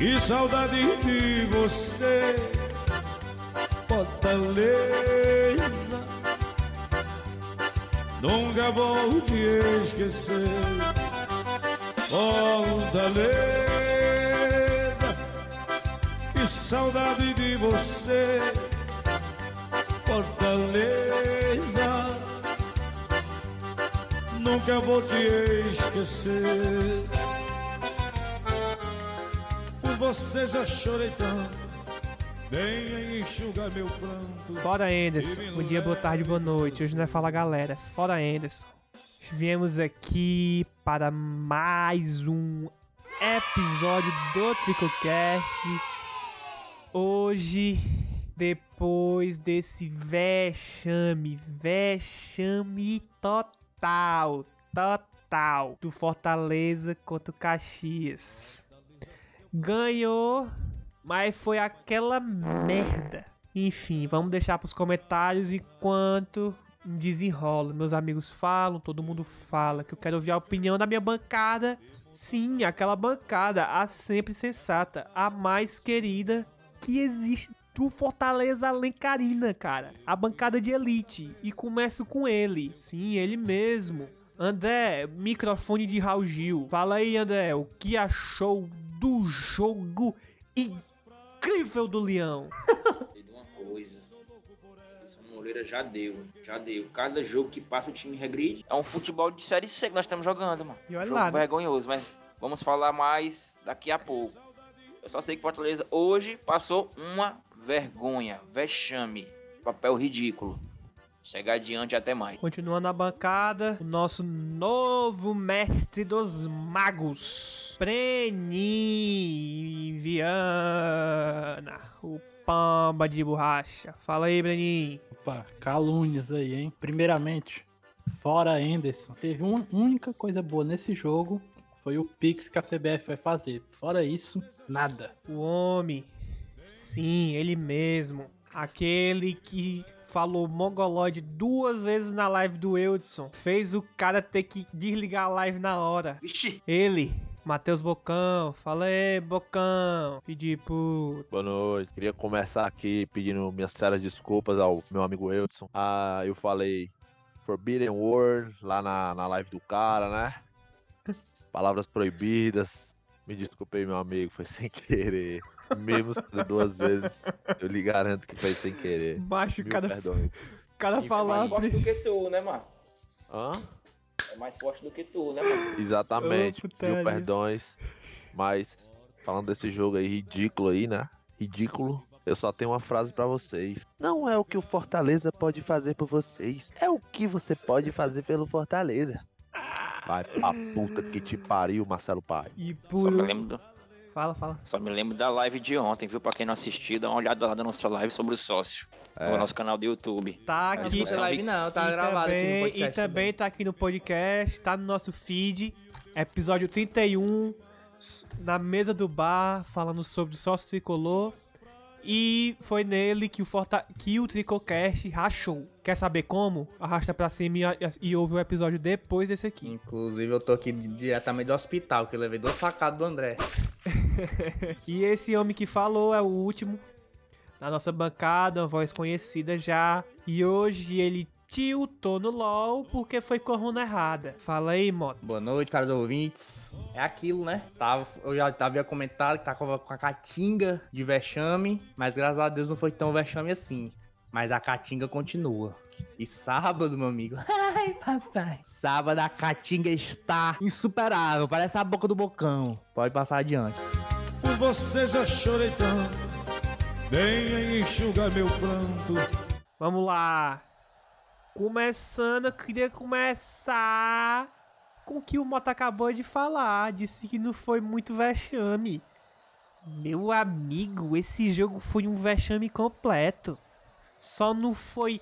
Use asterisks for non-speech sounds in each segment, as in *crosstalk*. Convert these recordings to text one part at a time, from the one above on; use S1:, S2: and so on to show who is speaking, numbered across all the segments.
S1: que saudade de você, Fortaleza. Nunca vou te esquecer, Fortaleza, que saudade de você, Fortaleza. Nunca vou te esquecer. Você já chorei tanto. Venha enxugar meu pranto.
S2: Fora Anderson. Bom dia, boa tarde, boa noite. Hoje não é Fala Galera. Fora Anderson. Viemos aqui para mais um episódio do Tricocast. Hoje, depois desse vexame, vexame total, total do Fortaleza contra o Caxias. Ganhou, mas foi aquela merda. Enfim, vamos deixar pros comentários enquanto desenrola. Meus amigos falam, todo mundo fala que eu quero ouvir a opinião da minha bancada. Sim, aquela bancada, a sempre sensata, a mais querida que existe do Fortaleza Alencarina, cara. A bancada de elite. E começo com ele. Sim, ele mesmo. André, microfone de Raul Gil. Fala aí, André, o que achou do jogo incrível do Leão?
S3: de uma coisa. Essa Moreira já deu, já deu. Cada jogo que passa o time regride. É um futebol de série C que nós estamos jogando, mano.
S2: E olha
S3: jogo
S2: lá, né?
S3: vergonhoso, mas vamos falar mais daqui a pouco. Eu só sei que Fortaleza hoje passou uma vergonha, vexame, papel ridículo. Chegar adiante até mais.
S2: Continuando a bancada, o nosso novo mestre dos magos, Brenin Viana, o pamba de borracha. Fala aí, Brenin.
S4: Opa, calúnias aí, hein? Primeiramente, fora Anderson, teve uma única coisa boa nesse jogo, foi o Pix que a CBF vai fazer. Fora isso, nada.
S2: O homem, sim, ele mesmo. Aquele que falou mongoloide duas vezes na live do Eudson. Fez o cara ter que desligar a live na hora.
S3: Vixe,
S2: Ele, Matheus Bocão. Fala aí, Bocão. Pedir por.
S5: Boa noite. Queria começar aqui pedindo minhas sérias desculpas ao meu amigo Eudson. Ah, eu falei Forbidden Word lá na, na live do cara, né? *laughs* Palavras proibidas. Me desculpei, meu amigo, foi sem querer. Mesmo sendo duas vezes, eu lhe garanto que foi sem querer.
S2: Baixo, o
S5: Mil
S2: cara,
S5: perdões.
S2: o cara
S3: é mais
S2: falar.
S3: forte do que tu, né, mano?
S5: Hã?
S3: É mais forte do que tu, né, mano?
S5: Exatamente,
S2: putaria.
S5: mil perdões. Mas, falando desse jogo aí ridículo aí, né? Ridículo. Eu só tenho uma frase pra vocês. Não é o que o Fortaleza pode fazer por vocês, é o que você pode fazer pelo Fortaleza. Vai pra puta que te pariu, Marcelo Pai.
S2: E
S3: Só
S2: por. Fala, fala.
S3: Só me lembro da live de ontem, viu? Pra quem não assistiu, dá uma olhada lá na nossa live sobre o sócio.
S5: É.
S3: No nosso canal do YouTube.
S2: Tá aqui.
S3: você
S6: live não, tá
S2: e
S6: gravado aqui no
S2: também,
S6: podcast.
S2: E também tá aqui no podcast, tá no nosso feed, episódio 31, s- na mesa do bar, falando sobre o sócio tricolor. E foi nele que o, Forta que o Tricocast rachou. Quer saber como? Arrasta pra cima e, e ouve o episódio depois desse aqui.
S6: Inclusive, eu tô aqui diretamente do hospital, que eu levei duas facadas do André. *laughs*
S2: E esse homem que falou é o último na nossa bancada, uma voz conhecida já. E hoje ele tiltou no LOL porque foi com a runa errada. Fala aí, moto.
S6: Boa noite, caros ouvintes. É aquilo, né? Tava, eu já havia comentado que tá com a, com a catinga de vexame, mas graças a Deus não foi tão vexame assim. Mas a catinga continua. E sábado, meu amigo. *laughs* Ai, papai. Sábado a catinga está insuperável. Parece a boca do bocão. Pode passar adiante.
S1: Por você já chorei tanto. Venha enxugar meu pranto.
S2: Vamos lá. Começando, eu queria começar com o que o Mota acabou de falar. Disse que não foi muito vexame. Meu amigo, esse jogo foi um vexame completo. Só não foi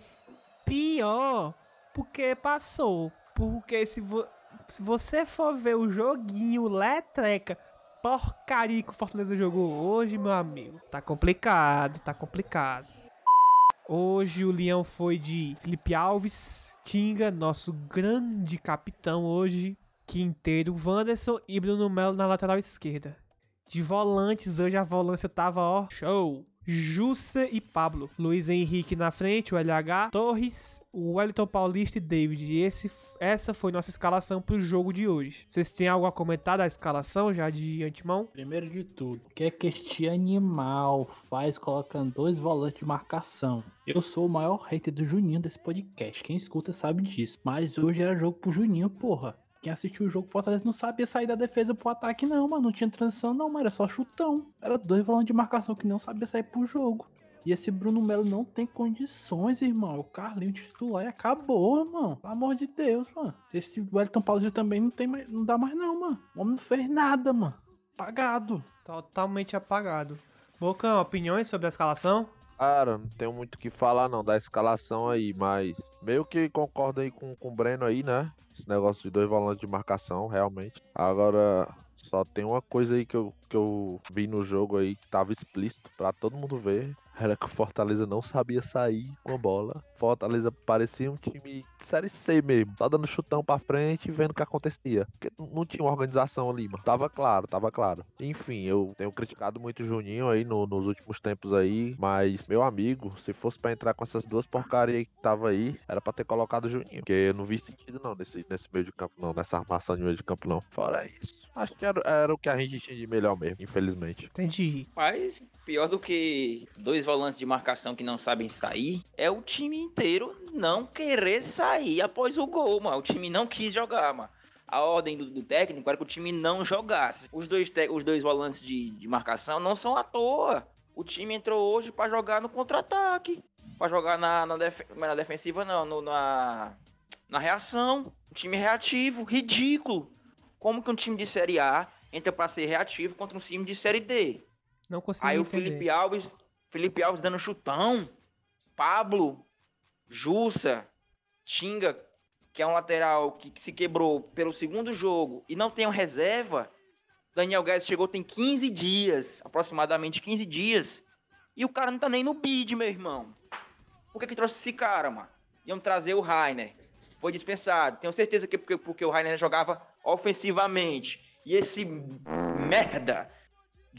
S2: pior porque passou. Porque se, vo se você for ver o joguinho letreca, porcaria que o Fortaleza jogou hoje, meu amigo, tá complicado, tá complicado. Hoje o Leão foi de Felipe Alves, Tinga, nosso grande capitão hoje, Quinteiro, Wanderson e Bruno Melo na lateral esquerda. De volantes, hoje a volância tava, ó, show. Jussa e Pablo. Luiz Henrique na frente, o LH, Torres, o Wellington Paulista e David. E esse, essa foi nossa escalação pro jogo de hoje. Vocês têm algo a comentar da escalação já de antemão?
S4: Primeiro de tudo, o que é que este animal faz colocando dois volantes de marcação? Eu sou o maior hater do Juninho desse podcast. Quem escuta sabe disso. Mas hoje era jogo pro Juninho, porra. Quem assistiu o jogo Fortaleza não sabia sair da defesa pro ataque, não, mano. Não tinha transição, não, mano. Era só chutão. Era dois volantes de marcação que não sabia sair pro jogo. E esse Bruno Melo não tem condições, irmão. O Carlinho titular e acabou, irmão. Pelo amor de Deus, mano. Esse Wellington Paulista também não, tem mais, não dá mais, não, mano. O homem não fez nada, mano. Apagado.
S2: Totalmente apagado. Bocão, opiniões sobre a escalação?
S5: Cara, não tenho muito o que falar não da escalação aí, mas meio que concordo aí com, com o Breno aí, né? Esse negócio de dois volantes de marcação, realmente. Agora, só tem uma coisa aí que eu, que eu vi no jogo aí que tava explícito pra todo mundo ver. Era que o Fortaleza não sabia sair com a bola. Fortaleza parecia um time de série C mesmo. Só dando chutão pra frente e vendo o que acontecia. Porque não tinha uma organização ali, mano. Tava claro, tava claro. Enfim, eu tenho criticado muito o Juninho aí no- nos últimos tempos aí. Mas, meu amigo, se fosse pra entrar com essas duas porcarias que tava aí, era pra ter colocado o Juninho. Porque eu não vi sentido não nesse, nesse meio de campo, não. Nessa armação de meio de campo, não. Fora isso. Acho que era, era o que a gente tinha de melhor mesmo, infelizmente.
S2: Entendi.
S3: Mas pior do que dois volantes de marcação que não sabem sair é o time inteiro não querer sair após o gol, mano. O time não quis jogar, mano. A ordem do, do técnico era que o time não jogasse. Os dois, os dois volantes de, de marcação não são à toa. O time entrou hoje pra jogar no contra-ataque. Pra jogar na, na, def- é na defensiva, não. no- na, na reação. Um time reativo, ridículo. Como que um time de Série A entra pra ser reativo contra um time de Série D?
S2: Não consegui
S3: Aí o
S2: entender.
S3: Felipe Alves, Felipe Alves dando chutão, Pablo, Jussa, Tinga, que é um lateral que, que se quebrou pelo segundo jogo e não tem um reserva. Daniel Guedes chegou tem 15 dias, aproximadamente 15 dias, e o cara não tá nem no bid, meu irmão. Por que que trouxe esse cara, mano? Iam trazer o Rainer. Foi dispensado. Tenho certeza que porque, porque o Rainer jogava ofensivamente. E esse merda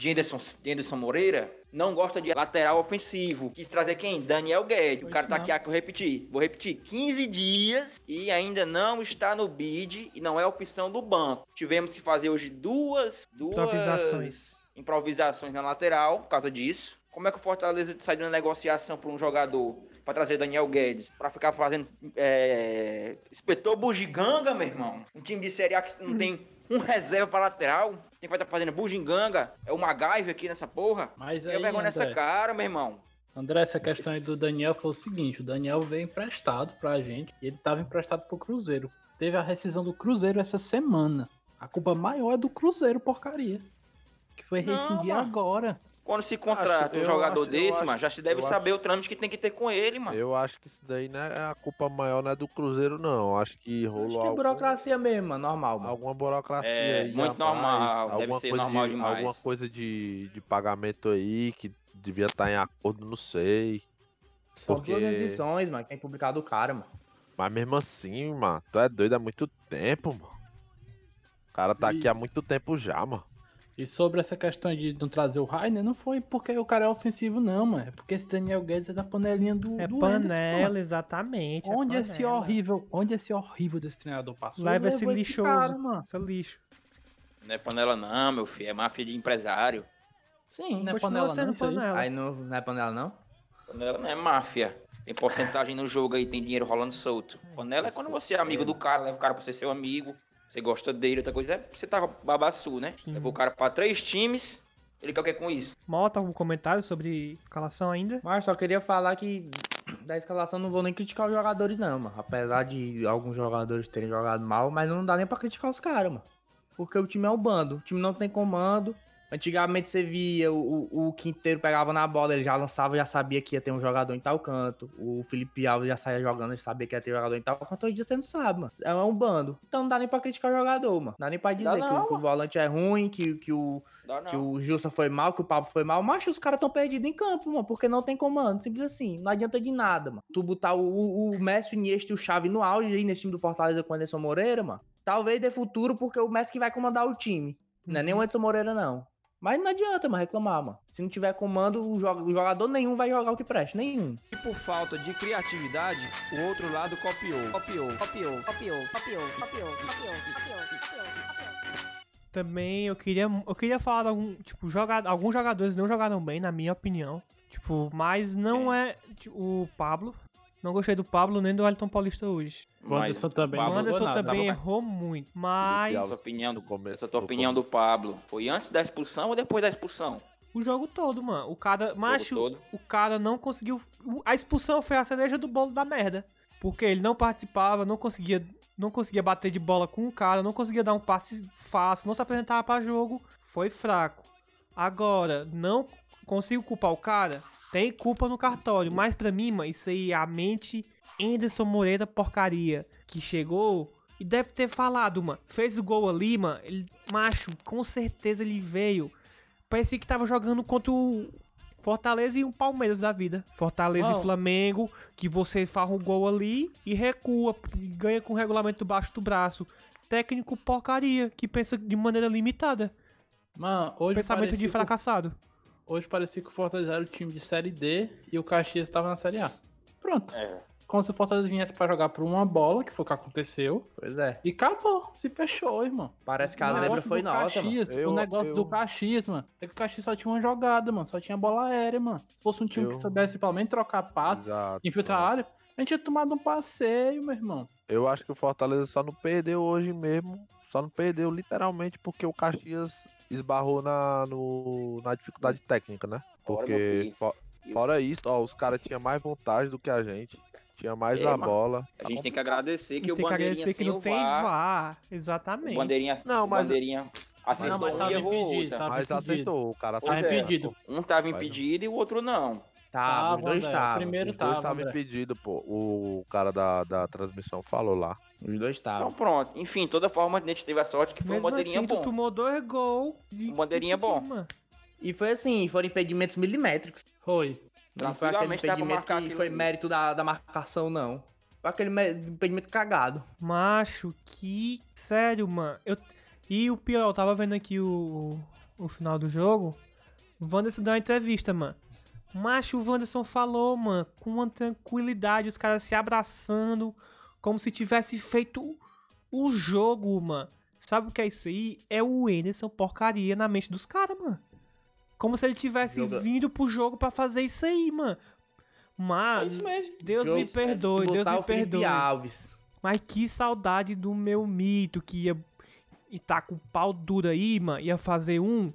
S3: de Anderson, de Anderson Moreira não gosta de lateral ofensivo. Quis trazer quem? Daniel Guedes. O cara tá aqui, ah, que eu repeti. Vou repetir. 15 dias e ainda não está no bid e não é opção do banco. Tivemos que fazer hoje duas, duas
S2: Improvisações.
S3: improvisações na lateral por causa disso. Como é que o Fortaleza sai de uma negociação para um jogador para trazer Daniel Guedes para ficar fazendo é... espetou bugiganga, meu irmão? Um time de Série A que não tem um reserva para lateral, quem vai estar fazendo bugiganga é o MacGyver aqui nessa porra.
S4: Mas
S3: Eu
S4: aí,
S3: vergonha nessa cara, meu irmão.
S4: André, essa questão aí do Daniel foi o seguinte: o Daniel veio emprestado pra gente e ele tava emprestado pro Cruzeiro. Teve a rescisão do Cruzeiro essa semana. A culpa maior é do Cruzeiro, porcaria. Que foi rescindir agora.
S3: Quando se contrata
S5: Acho-
S3: um jogador
S5: acho-
S3: desse,
S5: acho-
S3: mano, já se deve saber o trâmite que tem que ter com ele, mano.
S5: Eu acho que isso daí não é a culpa maior não é do Cruzeiro, não. Acho que rolou
S6: Acho que é
S5: algum-
S6: burocracia mesmo, mano, normal, mano.
S5: alguma burocracia
S3: É,
S5: aí.
S3: muito
S5: rapaz,
S3: normal, deve
S5: alguma
S3: ser
S5: coisa
S3: normal
S5: de,
S3: demais.
S5: Alguma coisa de, de pagamento aí que devia estar em acordo, não sei.
S6: São
S5: porque-
S6: duas rescisões, mano, que tem publicado o cara, mano.
S5: Mas mesmo assim, mano, tu é doido há muito tempo, mano. O cara tá aqui há muito tempo já, mano.
S4: E sobre essa questão de não trazer o Rainer, não foi porque o cara é ofensivo, não, mano. É porque esse Daniel Guedes é da panelinha do,
S2: É
S4: do Anderson,
S2: panela,
S4: mano.
S2: exatamente. é
S4: Onde esse
S2: panela.
S4: horrível, onde esse horrível desse treinador passou?
S2: Leva esse lixoso.
S4: cara, mano.
S2: Esse lixo.
S3: Não é panela não, meu filho, é máfia de empresário.
S4: Sim, não é panela
S2: sendo
S4: não, aí.
S2: panela.
S6: Aí não, não é panela, não?
S3: Panela não é máfia. Tem porcentagem no jogo aí, tem dinheiro rolando solto. Panela é quando você é amigo do cara, leva o cara pra ser seu amigo, você gosta dele, outra coisa é você tá babaçu, né?
S2: Sim.
S3: Levou o cara pra três times, ele quer o que com isso?
S2: Mota algum comentário sobre escalação ainda?
S6: Mas só queria falar que da escalação não vou nem criticar os jogadores, não, mano. Apesar de alguns jogadores terem jogado mal, mas não dá nem pra criticar os caras, mano. Porque o time é um bando. O time não tem comando. Antigamente você via o, o, o Quinteiro pegava na bola, ele já lançava, já sabia que ia ter um jogador em tal canto. O Felipe Alves já saía jogando, já sabia que ia ter jogador em tal canto. Hoje em dia você não sabe, mano. É um bando. Então não dá nem pra criticar o jogador, mano. Não dá nem pra dizer
S3: Dá
S6: que,
S3: não,
S6: o, que o volante é ruim, que, que, o, que
S3: não.
S6: o Jussa foi mal, que o Pablo foi mal. Mas os caras tão perdidos em campo, mano, porque não tem comando. Simples assim. Não adianta de nada, mano. Tu botar o, o, Messi, o Iniesta e o Xavi no auge aí nesse time do Fortaleza com o Anderson Moreira, mano. Talvez dê futuro, porque o Messi que vai comandar o time. Não é nem o Anderson Moreira, não. Mas não adianta, mano, reclamar, mano. Se não tiver comando, o, joga- o jogador nenhum vai jogar o que presta. Nenhum.
S7: E por falta de criatividade, o outro lado copiou. Copiou, copiou, copiou, copiou, copiou, copiou, copiou,
S2: Também eu queria, eu queria falar de algum, tipo, joga, alguns jogadores não jogaram bem, na minha opinião. Tipo, mas não é tipo, o Pablo. Não gostei do Pablo nem do Elton Paulista hoje.
S4: O Anderson também
S2: O Anderson
S4: nada.
S2: também errou muito. Mas.
S3: Essa opinião do, essa tua opinião do Pablo foi antes da expulsão ou depois da expulsão?
S2: o jogo todo, mano. O cara, macho,
S3: todo.
S2: o cara não conseguiu. o- A expulsão foi a cereja do bolo da merda. Porque ele não participava, não conseguia, não conseguia bater de bola com o cara, não conseguia dar um passe fácil, não se apresentava pra jogo, foi fraco. Agora, não consigo culpar o cara? Tem culpa no cartório, mas pra mim, mano, isso aí é a mente Anderson Moreira porcaria, que chegou e deve ter falado, mano. Fez o gol ali, mano, ele, macho, com certeza ele veio. Parecia que tava jogando contra o Fortaleza e o Palmeiras da vida. Fortaleza
S4: Não.
S2: e Flamengo, que você faz um gol ali e recua, e ganha com o regulamento baixo do braço. Técnico porcaria, que pensa de maneira limitada.
S4: Mano, hoje
S2: Pensamento de fracassado.
S4: Hoje parecia que o Fortaleza era o time de Série D e o Caxias estava na Série A. Pronto.
S3: É.
S4: Como se o Fortaleza viesse pra jogar por uma bola, que foi o que aconteceu.
S6: Pois é.
S4: E acabou. Se fechou, irmão.
S6: Parece que a zebra foi nossa, mano.
S4: Caxias,
S5: Eu-
S4: o negócio
S5: eu-
S4: do Caxias, mano, é que o Caxias só tinha uma jogada, mano. Só tinha bola aérea, mano. Se fosse um time que
S5: Eu-
S4: soubesse pelo menos trocar passe,
S5: Exato.
S4: infiltrar a área, a gente tinha tomado um passeio, meu irmão.
S5: Eu acho que o Fortaleza só não perdeu hoje mesmo. Só não perdeu literalmente porque o Caxias esbarrou na, no, na dificuldade técnica, né? Porque
S3: filho.
S5: fo- fora isso, ó, os caras tinham mais vontade do que a gente. Tinha mais
S3: É,
S5: a bola.
S3: A gente tem que agradecer que o
S2: tem que agradecer que não
S3: o
S2: tem
S3: VAR,
S2: VAR.
S3: o
S2: Exatamente.
S3: Bandeirinha,
S5: Não,
S3: o
S5: mas-
S3: Bandeirinha acertou
S4: Não, mas
S3: um
S4: tava
S3: e
S4: impedido,
S3: outra.
S4: tava
S5: Mas
S4: impedido.
S5: acertou, o cara
S4: Tava impedido.
S3: Um tava impedido e o outro não.
S6: Tava, os dois estavam.
S4: Primeiro
S5: Os dois
S4: tava,
S5: impedidos, pô. O cara da, da transmissão falou lá.
S6: Os dois
S3: Então
S6: estavam.
S3: pronto. Enfim, toda forma a gente teve a sorte que foi um
S2: Mesmo
S3: Bandeirinha
S2: assim, tu
S3: bom.
S2: tomou dois gols. de-
S3: Um bandeirinha bom.
S2: mano.
S6: E foi assim, foram impedimentos milimétricos.
S4: Foi.
S6: Não foi aquele impedimento que
S3: aquilo
S6: foi
S3: ali.
S6: mérito da, da marcação, não. Foi aquele me- impedimento cagado.
S2: Macho, que. Sério, mano. Eu... E o pior, eu tava vendo aqui o, o final do jogo. O Wanderson deu uma entrevista, mano. Macho, o Wanderson falou, mano, com uma tranquilidade, os caras se abraçando, como se tivesse feito o jogo, mano. Sabe o que é isso aí? É o Anderson porcaria na mente dos caras, mano. Como se ele tivesse
S6: Joga-
S2: vindo pro jogo pra fazer isso aí, mano.
S3: É
S2: Mas,
S3: isso mesmo.
S2: Deus
S6: Jogo-
S2: me perdoe, Deus me
S6: o
S2: perdoe.
S6: Alves.
S2: Mas que saudade do meu mito que ia e tá com pau duro aí, mano. Ia fazer um,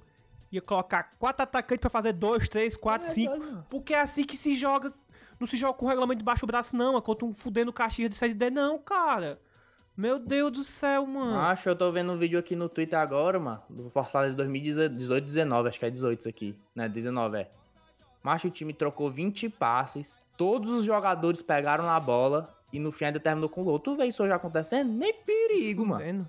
S2: ia colocar quatro atacantes pra fazer dois, três, quatro, cinco. Porque é assim que se joga. Não se joga com o regulamento debaixo do braço, não. É contra um fudendo Caxias de série D, não, cara. Meu Deus do céu, mano.
S6: Acho, eu tô vendo um vídeo aqui no Twitter agora, mano, do Fortaleza 2018, 19, acho que é 18 isso aqui, né, 19 é. Macho, o time trocou 20 passes, todos os jogadores pegaram na bola e no fim ainda terminou com gol. Tu vê isso hoje acontecendo? Nem perigo, mano.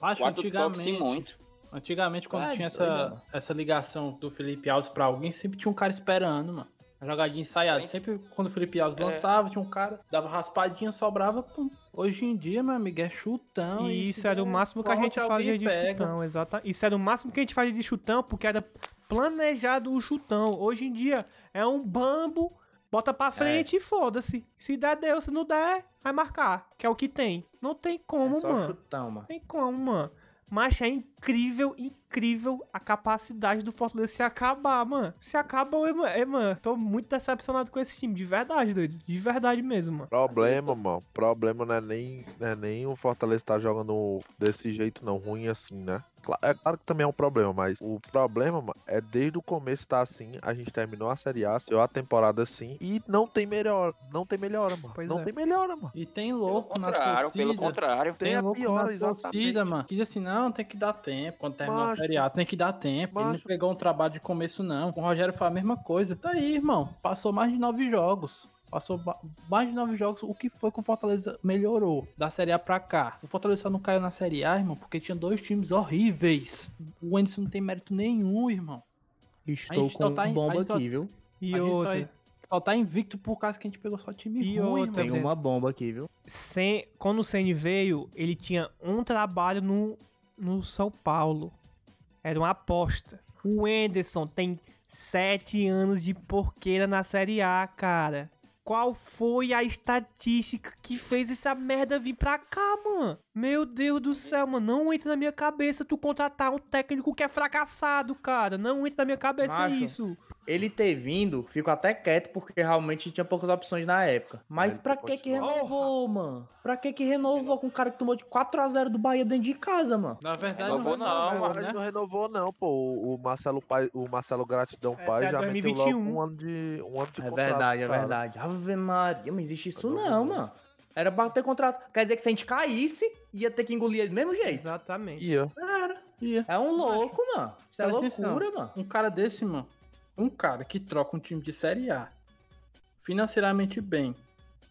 S4: Acho
S3: Quatro
S4: antigamente.
S3: muito.
S4: Antigamente, quando
S6: É,
S4: tinha essa,
S6: mano.
S4: essa ligação do Felipe Alves pra alguém, sempre tinha um cara esperando, mano. Jogadinha ensaiada. Sempre quando o Felipe Alves
S3: É.
S4: lançava, tinha um cara, dava raspadinha, sobrava, pum. Hoje em dia, meu amigo, é chutão.
S2: E isso era o
S4: der
S2: máximo que a gente fazia de
S4: pega.
S2: chutão, exato. Isso era o máximo que a gente fazia de chutão, porque era planejado o chutão. Hoje em dia é um bambo, bota pra frente e foda-se. Se der, deu. Se não der, vai marcar. Que é o que tem. Não tem como,
S6: é só
S2: mano.
S6: chutão, mano.
S2: Tem como, mano. Mas é incrível, incrível a capacidade do Fortaleza se acabar, mano. Se acaba, é, mano. Tô muito decepcionado com esse time. De verdade, doido. De verdade mesmo, mano.
S5: Problema, mano. Problema não é nem, não é nem o Fortaleza tá jogando desse jeito, não. Ruim assim, né? É claro que também é um problema, mas o problema, mano, é desde o começo tá assim, a gente terminou a Série A, saiu a temporada assim, e não tem melhor, não tem melhora, mano.
S2: Pois
S5: não
S2: é.
S5: tem melhora, mano.
S4: E tem
S3: Pelo
S4: louco na
S3: contrário,
S4: torcida.
S3: pelo contrário.
S5: Tem
S4: Tem
S5: a
S4: louco
S5: piora,
S4: na
S5: exatamente.
S4: torcida, mano. Que diz assim, não, tem que dar tempo. Quando terminar a
S5: Macho.
S4: Série A, tem que dar tempo. Ele não
S5: Macho.
S4: pegou um trabalho de começo, não. Com o Rogério foi a mesma coisa. Tá aí, irmão. Passou mais de nove jogos. Passou mais de nove jogos. O que foi que o Fortaleza melhorou da Série A pra cá? O Fortaleza só não caiu na Série A, irmão, porque tinha dois times horríveis. O Anderson não tem mérito nenhum, irmão.
S6: Estou com
S4: tá
S6: bomba
S4: a gente só-
S6: aqui, viu?
S2: E
S4: só-
S2: outra,
S4: Só tá invicto por causa que a gente pegou só time
S2: E
S4: ruim,
S2: outra,
S6: Tem uma bomba aqui, viu?
S2: Sen- quando o Ceni veio, ele tinha um trabalho no, no São Paulo. Era uma aposta. O Enderson tem sete anos de porqueira na Série A, cara. Qual foi a estatística que fez essa merda vir pra cá, mano? Meu Deus do céu, mano. Não entra na minha cabeça tu contratar um técnico que é fracassado, cara. Não entra na minha cabeça
S6: Macho,
S2: isso.
S6: Ele ter vindo, fico até quieto, porque realmente tinha poucas opções na época. Mas
S5: Ele
S6: pra que que renovou, mano? Pra que que renovou com um cara que tomou de 4x0 do Bahia dentro de casa, mano?
S4: Na verdade,
S3: Renovou
S4: não,
S3: não,
S4: renovou,
S5: Mas
S4: né?
S5: não renovou, não, pô. O Marcelo, Pai, o Marcelo Gratidão
S2: É,
S5: Pai
S2: até
S5: já meteu
S2: 2021.
S5: logo um ano de, um ano de
S6: É
S5: contrato,
S6: verdade, é
S5: cara.
S6: verdade. Ave Maria, mas existe isso
S5: não
S6: não,
S5: não.
S6: mano. Era pra ter contrato. Quer dizer que se a gente caísse, ia ter que engolir ele do mesmo jeito.
S2: Exatamente.
S5: Ia.
S4: Era, ia.
S6: É um louco, mano. Isso é
S4: Presta atenção.
S6: loucura, mano.
S4: Um cara desse, mano. Um cara que troca um time de Série A financeiramente bem,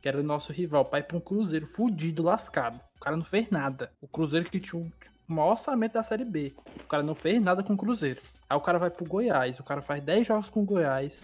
S4: que era o nosso rival, pra ir pra um Cruzeiro fudido, lascado. O cara não fez nada. O Cruzeiro que tinha o maior orçamento da Série B. O cara não fez nada com o Cruzeiro. Aí o cara vai pro Goiás. O cara faz 10 jogos com o Goiás.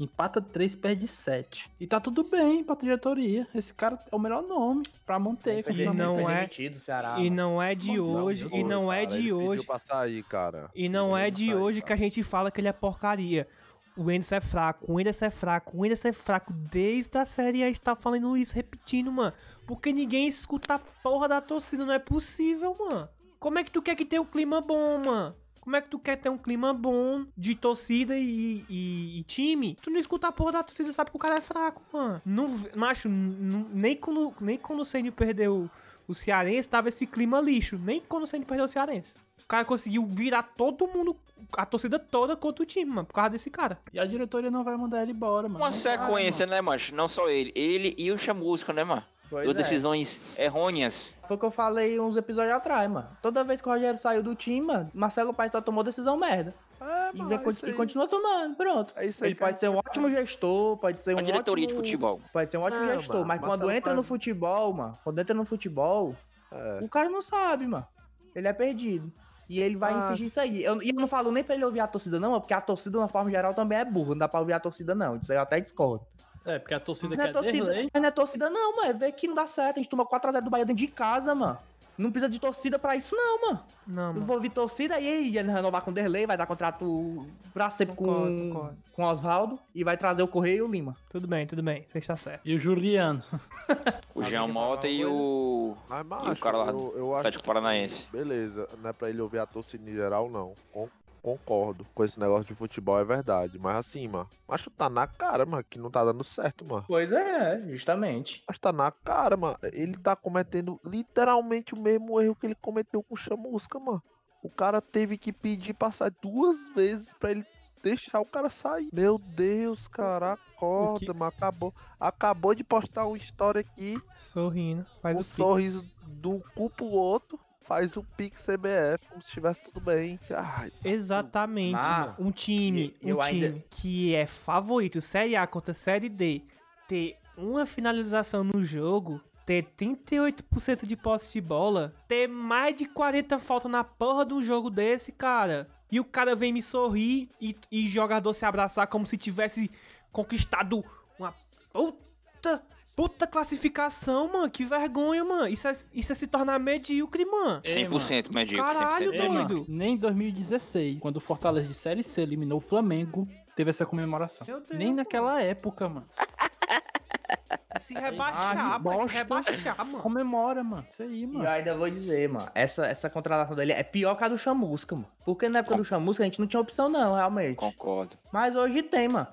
S4: Empata 3, perde 7. E tá tudo bem pra diretoria. Esse cara é o melhor nome pra manter.
S2: E
S6: de-
S2: não é-
S6: demitido, Ceará,
S2: E não é de hoje, e não é
S5: cara,
S2: de
S5: ele
S2: hoje
S5: sair, cara.
S2: E não
S5: Ele
S2: é de
S5: sair,
S2: hoje que a
S5: cara.
S2: gente fala que ele é porcaria. O Enderson é fraco, o Enderson é fraco, o Enderson é fraco. Desde a série a gente tá falando isso, repetindo, mano. Porque ninguém escuta a porra da torcida, não é possível, mano. Como é que tu quer que tenha um clima bom, mano? Como é que tu quer ter um clima bom de torcida e, e- e time? Tu não escuta a porra da torcida, sabe que o cara é fraco, mano. Não, macho, não- nem quando, nem quando o Senhor perdeu o Cearense, tava esse clima lixo. Nem quando o Senhor perdeu o Cearense. O cara conseguiu virar todo mundo, a torcida toda contra o time, mano, por causa desse cara.
S4: E a diretoria não vai mandar ele embora, mano.
S3: Uma
S4: Não vai,
S3: sequência,
S4: mano.
S3: né, mancho? Não só ele. Ele e o Chamusca, né, mano?
S6: Pois
S3: Duas
S6: é.
S3: decisões errôneas.
S6: Foi o que eu falei uns episódios atrás, mano. Toda vez que o Rogério saiu do time, mano, Marcelo Paes só tomou decisão merda.
S5: É,
S6: E,
S5: mano,
S6: vem-
S5: é
S6: e continua tomando, pronto.
S5: É isso aí
S6: Ele
S5: que a
S6: pode ser um ótimo gestor, pode ser um
S3: Uma diretoria de
S6: ótimo...
S3: futebol.
S6: Pode ser um ótimo
S5: Não,
S6: gestor,
S5: mano,
S6: mas quando entra no
S5: Paes-
S6: futebol, mano, quando entra no futebol,
S5: É.
S6: o cara não sabe, mano. Ele é perdido. E ele vai
S5: Ah.
S6: insistir isso aí. Eu, e eu não falo nem pra ele ouvir a torcida, não, porque a torcida, de uma forma geral, também é burra. Não dá pra ouvir a torcida, não. Isso aí eu até discordo.
S4: É, porque a torcida
S6: Não é
S4: quer
S6: torcida,
S4: Derlei.
S6: mas não é torcida, não, mano. É ver que não dá certo. A gente toma 4x0 do Bahia dentro de casa, mano. Não precisa de torcida pra isso, não, mano.
S2: Não,
S6: Eu
S2: mano.
S6: vou ouvir torcida e aí ele renovar com o Derlei, vai dar contrato pra sempre
S2: Concordo,
S6: com,
S2: concordo.
S6: com o Oswaldo e vai trazer o Correio e o Lima.
S2: Tudo bem, tudo bem. Você está certo.
S4: E o Juliano. *laughs*
S3: O Jean Mota e o
S5: Mas,
S3: E o
S5: macho,
S3: cara lá
S5: eu, eu
S3: Atlético Paranaense.
S5: Beleza, não é pra ele ouvir a torcida em geral, não. Con- concordo com esse negócio de futebol, é verdade. Mas assim, mano, macho tá na cara, mano, que não tá dando certo, mano.
S6: Pois é, justamente.
S5: Mas tá na cara, mano. Ele tá cometendo literalmente o mesmo erro que ele cometeu com o Chamusca, mano. O cara teve que pedir passar duas vezes pra ele deixar o cara sair. Meu Deus, cara, acorda, mano. Acabou, acabou de postar uma história aqui.
S2: Sorrindo. Faz
S5: um
S2: o
S5: sorriso um cu pro outro. Faz o Pix CBF como se estivesse tudo bem. Ai,
S2: Exatamente,
S6: Ah,
S2: mano. Um time,
S6: eu
S2: um
S6: ainda-
S2: time que é favorito Série A contra Série D, ter uma finalização no jogo, ter 38% de posse de bola, ter mais de 40 faltas na porra de um jogo desse, cara. E o cara vem me sorrir e, e jogador se abraçar como se tivesse conquistado uma puta, puta classificação, mano. Que vergonha, mano. Isso é, isso é se tornar medíocre, mano.
S4: Ei, mano.
S3: 100% medíocre.
S2: Caralho,
S3: 100%
S4: Ei, mano,
S2: doido.
S4: nem em 2016, quando o Fortaleza de Série C eliminou o Flamengo, teve essa comemoração.
S2: Meu Deus,
S4: Nem
S2: mano.
S4: naquela época, mano. *laughs*
S2: Se rebaixar,
S4: Ah,
S2: pô, se
S4: bosta.
S2: rebaixar, mano.
S4: Comemora, mano. Isso aí,
S6: E
S4: mano.
S6: eu ainda vou dizer, mano, essa, essa contratação dele é pior que a do Chamusca, mano. Porque na época do Chamusca a gente não tinha opção, não, realmente.
S3: Concordo.
S6: Mas hoje tem, mano.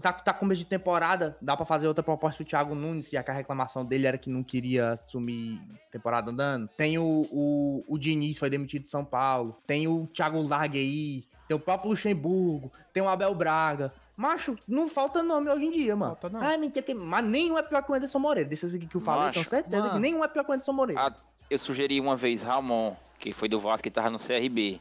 S6: Tá, tá começo de temporada, dá pra fazer outra proposta pro Thiago Nunes, já que a reclamação dele era que não queria assumir temporada andando. Tem o, o, o Diniz, foi demitido de São Paulo. Tem o Thiago Largue aí. Tem o próprio Luxemburgo. Tem o Abel Braga. Macho, não falta nome hoje em dia, mano.
S2: Falta não.
S6: Ai, mentira, que... mas nenhum é pior que o Anderson Moreira. Desses aqui que eu falei, tenho certeza que
S4: mano.
S6: nenhum é pior que o Anderson Moreira.
S3: Ah, eu sugeri uma vez Ramon, que foi do Vasco e tava no CRB.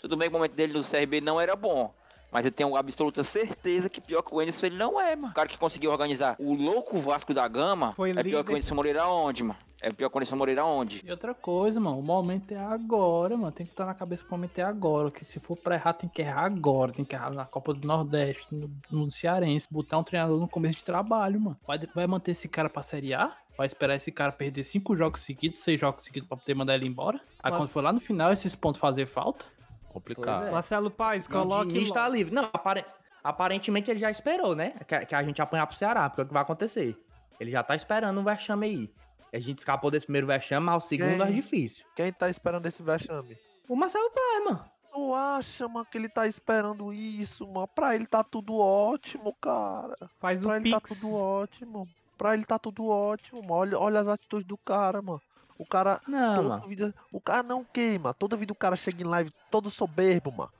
S3: Tudo bem que o momento dele no CRB não era bom. Mas eu tenho absoluta certeza que pior que o Anderson ele não é, mano. O cara que conseguiu organizar o louco Vasco da Gama
S2: Foi
S3: é pior que o Anderson Moreira onde, mano? É pior que o Anderson Moreira onde?
S4: E outra coisa, mano, o momento é agora, mano. Tem que estar na cabeça que o momento é agora. Que se for pra errar, tem que errar agora. Tem que errar na Copa do Nordeste, no, no Cearense. Botar um treinador no começo de trabalho, mano. Vai, vai manter esse cara pra Série A? Vai esperar esse cara perder cinco jogos seguidos, seis jogos seguidos pra poder mandar ele embora? Aí
S2: Mas-
S4: quando for lá no final, esses pontos fazer falta?
S5: Complicado.
S6: É.
S2: Marcelo
S6: Não,
S2: coloque.
S6: Diniz
S2: lo-
S6: tá livre. Não, apare- aparentemente ele já esperou, né? Que, que a gente apanhar pro Ceará, porque é o que vai acontecer. Ele já tá esperando um vexame aí. A gente escapou desse primeiro vexame, mas o segundo
S5: Quem?
S6: é difícil.
S5: Quem tá esperando esse vexame?
S6: O Marcelo Paes, mano.
S5: Tu acha, mano, que ele tá esperando isso, mano? Pra ele tá tudo ótimo, cara.
S2: Faz o
S5: Pra ele tá tudo ótimo. Pra ele tá tudo ótimo, mano. Olha, olha as atitudes do cara, mano. O cara.
S6: Não,
S5: toda
S6: mano.
S5: vida, o cara não queima. Toda vida o cara chega em live todo soberbo, mano.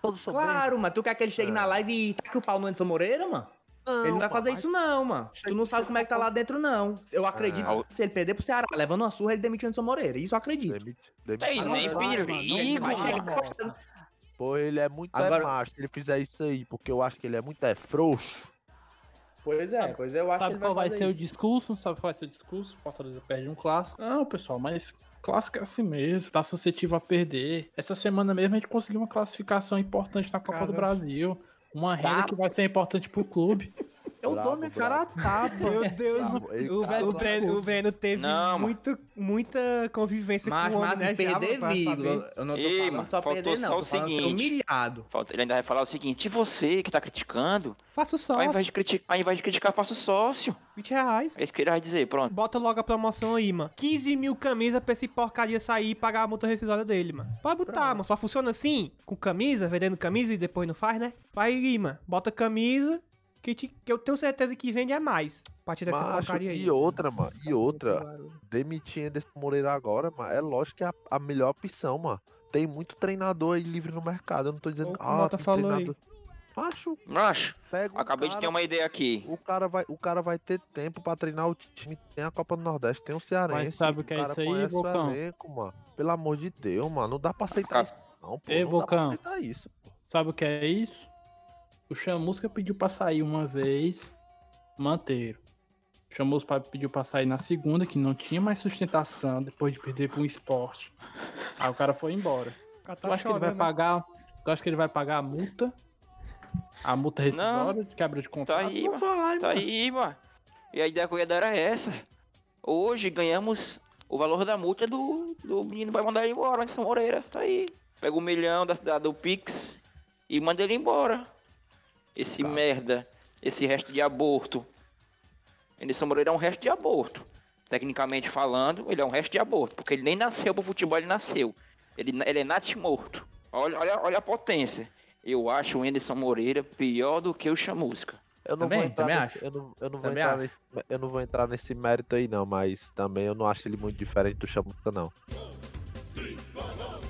S5: Todo soberbo.
S6: Claro, mano. Tu quer que ele chegue
S5: É.
S6: na live e taque o pau no Anderson Moreira, mano?
S5: Não,
S6: ele não vai fazer
S5: mas-
S6: isso, não, mano. Tu não sabe como é que tá lá dentro, não. Eu acredito
S3: É.
S6: que se ele perder pro Ceará, levando uma surra, ele demitiu o Anderson Moreira. Isso eu acredito.
S5: Demite, demite.
S3: Tem nem perigo,
S4: mano.
S5: Pô, ele é muito
S6: Agora-
S5: é macho se ele fizer isso aí, porque eu acho que ele é muito é frouxo.
S6: Pois é, pois eu acho que
S4: Sabe qual vai
S6: fazer
S4: ser o
S6: isso.
S4: discurso? Sabe qual vai ser o discurso? Fortaleza perde um clássico. Não, pessoal, mas clássico é assim mesmo. Tá suscetível a perder. Essa semana mesmo a gente conseguiu uma classificação importante na Copa do
S2: Caramba.
S4: Brasil. Uma renda
S6: Tá.
S4: que vai ser importante pro clube. *laughs* Eu
S5: Bravo,
S4: dou minha cara a tapa.
S2: Meu Deus,
S5: Bravo.
S2: O, o, Breno, o. Breno teve
S3: Não,
S2: muito, muita convivência
S6: Mas,
S2: com o homem,
S6: mas
S2: né?
S6: perder, vírgula. Eu não tô
S3: Ei,
S6: falando
S3: mano,
S6: só perder, não.
S3: só o seguinte.
S6: humilhado.
S3: Falta- Ele ainda vai falar o seguinte, e você que tá criticando,
S2: Faça o
S3: ao
S2: sócio,
S3: invés de criticar, ao invés de criticar, faça o sócio.
S2: 20 reais.
S3: É isso que ele vai dizer, pronto.
S2: Bota logo a promoção aí, mano. 15 mil camisas pra esse porcaria sair e pagar a multa rescisória dele, mano. Pode botar,
S6: Pronto.
S2: mano. Só funciona assim? Com camisa, vendendo camisa e depois não faz, né? Vai aí, mano. Bota camisa, que, te- que eu tenho certeza que vende é mais. A partir dessa
S5: Macho,
S2: porcaria aí.
S5: e outra, mano. E outra. Demitir Anderson Moreira agora, mano, é lógico que é a, a melhor opção, mano. Tem muito treinador aí livre no mercado. Eu não tô dizendo.
S2: O
S5: Ah,
S2: Mota
S5: tem
S2: falou aí.
S5: treinador. Macho,
S3: Macho,
S5: pega
S3: acabei de
S5: cara,
S3: ter uma ideia aqui.
S5: O cara, vai, o cara vai ter tempo pra treinar o time. Tem a Copa do Nordeste, tem o Cearense.
S4: sabe o que é
S5: cara
S4: isso aí,
S5: conhece
S4: Vulcão?
S5: o elenco, mano. Pelo amor de Deus, mano. Não dá pra aceitar isso, não, pô.
S4: Ei,
S5: não dá pra
S4: Vulcão.
S5: aceitar isso. pô.
S4: Sabe o que é isso? O Chamusca pediu pra sair uma vez, manteram. O Chamusca pediu pra sair na segunda, que não tinha mais sustentação depois de perder pra um esporte. Aí o cara foi embora.
S2: O tá
S4: acha que ele vai
S2: né?
S4: pagar? Tu acha que ele vai pagar a multa? A multa rescisória de quebra de contrato?
S3: Tá aí,
S4: Não
S3: mano.
S4: vai,
S3: Tá
S4: mano.
S3: aí, mano. E a ideia que eu ia dar era essa. Hoje ganhamos o valor da multa do, do menino vai mandar ele embora, Anderson Moreira. Tá aí. Pega um milhão da, da- do Pix e manda ele embora. Esse
S5: Tá.
S3: merda. Esse resto de aborto. Anderson Moreira é um resto de aborto. Tecnicamente falando, ele é um resto de aborto. Porque ele nem nasceu pro futebol, ele nasceu. Ele, ele é natimorto. Olha, olha, olha a potência. Eu acho o Anderson Moreira pior do que o Chamusca.
S5: Eu não
S6: Também,
S5: vou entrar
S6: também
S5: nesse,
S6: acho.
S5: Eu não, eu não vou entrar nesse, eu não vou entrar nesse mérito aí não, mas também eu não acho ele muito diferente do Chamusca não.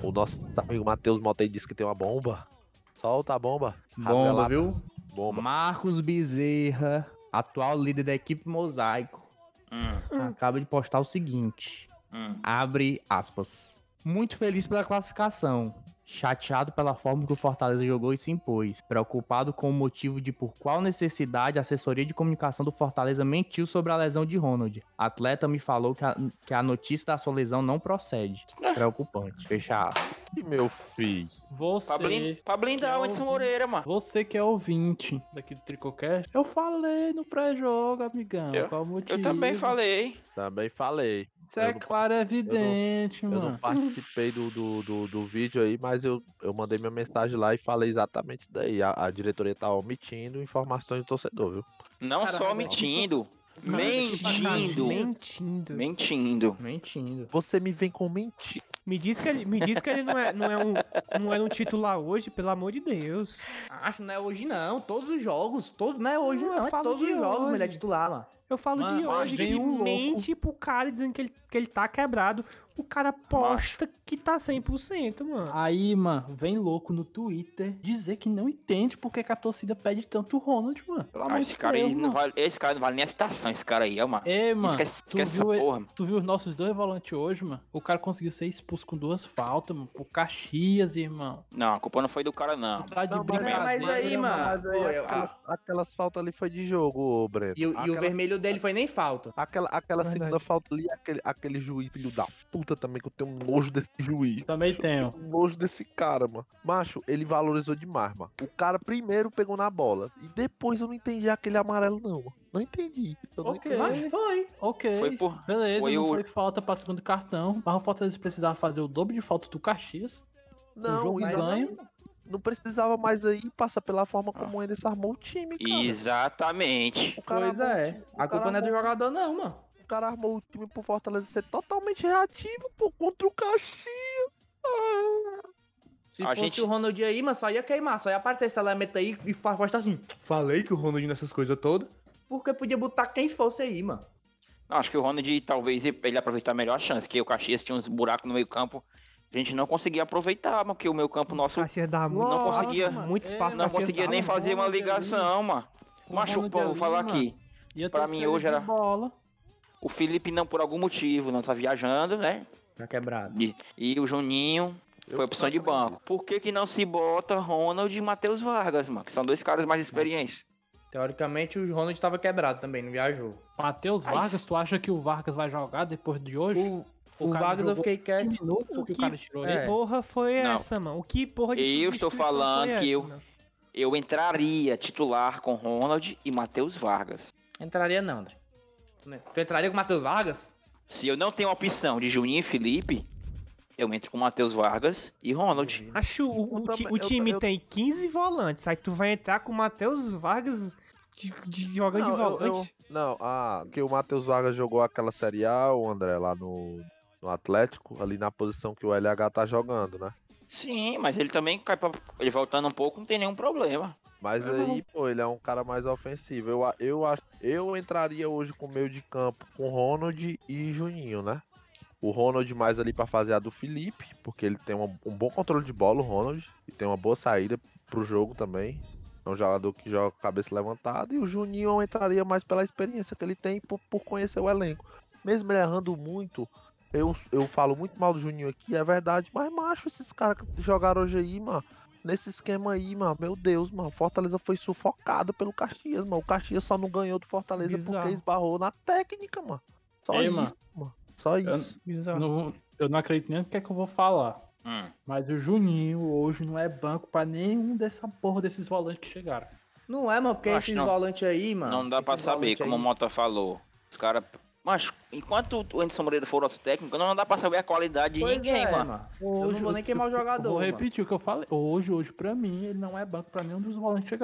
S5: O nosso amigo Matheus Mota aí disse que tem uma bomba. Solta a bomba.
S6: Bomba,
S5: lá,
S6: viu?
S5: Bomba.
S6: Marcos Bezerra, atual líder da equipe Mosaico,
S3: Hum,
S6: acaba de postar o seguinte.
S3: hum.
S6: Abre aspas. Muito feliz pela classificação. Chateado pela forma que o Fortaleza jogou e se impôs. Preocupado com o motivo de por qual necessidade a assessoria de comunicação do Fortaleza mentiu sobre a lesão de Ronald. Atleta me falou que a, que a notícia da sua lesão não procede. Preocupante. Fecha aspas.
S5: E meu filho.
S4: Você,
S3: Pra, blin- pra blindar o Anderson Moreira, mano.
S4: você que é ouvinte daqui do Tricocast, eu falei no pré-jogo, amigão.
S3: Eu-
S4: qual o motivo?
S3: Eu também falei.
S5: Também falei.
S4: Isso é
S5: Eu não
S4: claro, é evidente,
S5: Eu
S4: mano.
S5: não participei do, do, do, do vídeo aí, mas eu, eu mandei minha mensagem lá e falei exatamente isso daí. A, a diretoria tá omitindo informações do torcedor, viu?
S3: Não
S4: Caralho,
S3: só
S4: não.
S3: mentindo.
S2: Mentindo.
S3: Mentindo.
S2: Mentindo.
S5: Você me vem com mentir.
S2: Me diz que ele, me diz que ele não, é, não, é um, não é um titular hoje, pelo amor de Deus.
S6: Acho não é hoje não. Todos os jogos. Todo, não é hoje
S2: Não,
S6: não.
S2: eu
S6: é
S2: falo
S6: todos os jogos
S2: hoje.
S6: ele é titular, mano.
S2: Eu falo
S6: Mano,
S2: de hoje que
S6: um louco.
S2: mente pro cara dizendo que ele, que ele tá quebrado. O cara posta que tá 100%, mano.
S4: Aí, mano, vem louco no Twitter dizer que não entende porque que a torcida pede tanto o Ronald, mano. Pelo
S3: Ah,
S4: amor
S3: esse
S4: de
S3: cara aí
S4: Deus,
S3: não
S4: mano.
S3: vale. Esse cara não vale nem a citação, esse cara aí, é, mano.
S4: Ei, mano,
S3: Esquece,
S4: tu
S3: esquece essa
S4: viu,
S3: porra, mano.
S4: tu viu os nossos dois volantes hoje, mano? O cara conseguiu ser expulso com duas faltas, mano. Por Caxias, irmão.
S3: Não, a culpa não foi do cara, não.
S4: Tá de
S5: Não, mas,
S4: brincadeira.
S6: mas aí, mano,
S5: mas aí aquelas, aquelas faltas ali foi de jogo, ô Breno.
S6: E, o- e o
S5: Aquela-
S6: dele foi nem falta.
S5: Aquela, aquela
S2: Verdade.
S5: segunda falta ali, aquele, aquele juiz, filho da puta também, que eu tenho um nojo desse juiz.
S4: Também tenho.
S5: Um nojo desse cara, mano. Macho, ele valorizou demais, mano. O cara primeiro pegou na bola. E depois eu não entendi aquele amarelo, não, mano. Não entendi. Eu não
S4: Ok.
S5: entendi.
S6: Mas foi.
S4: Ok.
S3: Foi por.
S4: Beleza,
S3: foi
S4: não
S3: o-
S4: foi falta pra segundo cartão. Mas o Fortaleza precisava fazer o dobro de falta do Caxias. o
S5: Não,
S4: jogo
S5: isso
S4: ganho.
S5: não precisava mais aí passar pela forma como o Anderson armou o time, cara.
S3: Exatamente.
S5: O cara
S6: Pois é.
S5: time- o
S6: A culpa não é do jogador, não, mano.
S5: O cara armou o time pro Fortaleza ser totalmente reativo, pô, contra o Caxias. Ah.
S6: Se
S3: A
S6: fosse
S3: gente-
S6: o Ronald aí, mano, só ia queimar. Só ia aparecer esse elemento aí e postar assim. Falei que o Ronald nessas coisas todas. Porque podia botar quem fosse aí, mano.
S3: Não, acho que o Ronald talvez ele aproveitar melhor a chance, que o Caxias tinha uns buracos no meio campo. A gente não conseguia aproveitar, mano, porque o meio campo nosso
S2: Caxias dá muito
S3: Não
S2: espaço,
S3: conseguia-
S2: mano, muito
S4: É,
S2: espaço.
S3: não
S2: Caxias
S3: conseguia nem fazer uma ligação, mano. Macho, vou falar
S4: mano.
S3: aqui. Pra mim hoje era-
S4: bola.
S3: O Felipe não por algum motivo, não tá viajando, né?
S6: Tá quebrado.
S3: E, e o Juninho foi opção de banco. Por que que não se bota Ronald e Matheus Vargas, mano? Que são dois caras mais experientes.
S6: Teoricamente, o Ronald tava quebrado também, não viajou.
S4: Matheus
S3: Ai,
S4: Vargas, tu acha que o Vargas vai jogar depois de hoje?
S6: O,
S4: O
S6: o Vargas eu fiquei quieto.
S4: Que minuto
S2: O
S4: que o
S2: que-
S4: cara tirou
S6: é.
S4: ele?
S2: Porra foi
S3: Não.
S2: essa, mano? O que porra de
S3: Eu estou falando
S2: foi
S3: que
S2: essa,
S3: eu-
S2: mano?
S3: Eu entraria titular com Ronald e Matheus Vargas.
S6: Entraria não, André. Tu entraria com o Matheus Vargas?
S3: Se eu não tenho a opção de Juninho e Felipe, eu entro com Matheus Vargas e Ronald.
S2: Acho o, o
S5: Eu também-
S2: o
S5: eu-
S2: time
S5: eu-
S2: tem 15 volantes. Aí tu vai entrar com o Matheus Vargas de, de- jogando de
S5: Não, eu- eu-
S2: volante.
S5: não, ah, que o Matheus Vargas jogou aquela Série A, o André, lá no, no Atlético, ali na posição que o LH tá jogando, né?
S3: Sim, mas ele também cai pra... Ele voltando um pouco, não tem nenhum problema.
S5: Mas aí, pô, ele é um cara mais ofensivo. Eu, eu, acho, eu entraria hoje com o meio de campo com Ronald e Juninho, né? O Ronald mais ali pra fazer a do Felipe, porque ele tem uma- um bom controle de bola, o Ronald, e tem uma boa saída pro jogo também. É um jogador que joga com a cabeça levantada. E o Juninho eu entraria mais pela experiência que ele tem por, por conhecer o elenco. Mesmo ele errando muito, eu, eu falo muito mal do Juninho aqui, é verdade. Mas, macho, esses caras que jogaram hoje aí, mano, nesse esquema aí, mano, meu Deus, mano, Fortaleza foi sufocado pelo Caxias, mano. O Caxias só não ganhou do Fortaleza
S2: Bizarro.
S5: porque esbarrou na técnica, mano. Só
S4: Ei,
S5: isso,
S4: mano.
S5: mano. Só
S4: Eu,
S5: isso.
S2: Bizarro.
S4: não, eu não acredito nem no que é que eu vou falar.
S3: Hum.
S4: Mas o Juninho hoje não é banco pra nenhum dessa porra desses volantes que chegaram.
S6: Não é, mano, porque
S3: Eu acho
S6: esses
S3: não.
S6: volantes aí, mano.
S3: não dá pra
S6: esses
S3: saber,
S6: volantes
S3: como o
S6: aí-
S3: Mota falou. Os caras. Mas, enquanto o Anderson Moreira for nosso técnico, não dá pra saber a qualidade de
S6: Pois
S3: ninguém,
S6: é,
S3: mano.
S6: Eu não vou nem queimar o jogador.
S4: Vou
S6: mano.
S4: repetir o que eu falei. Hoje, hoje, pra mim, ele não é banco pra nenhum dos volantes que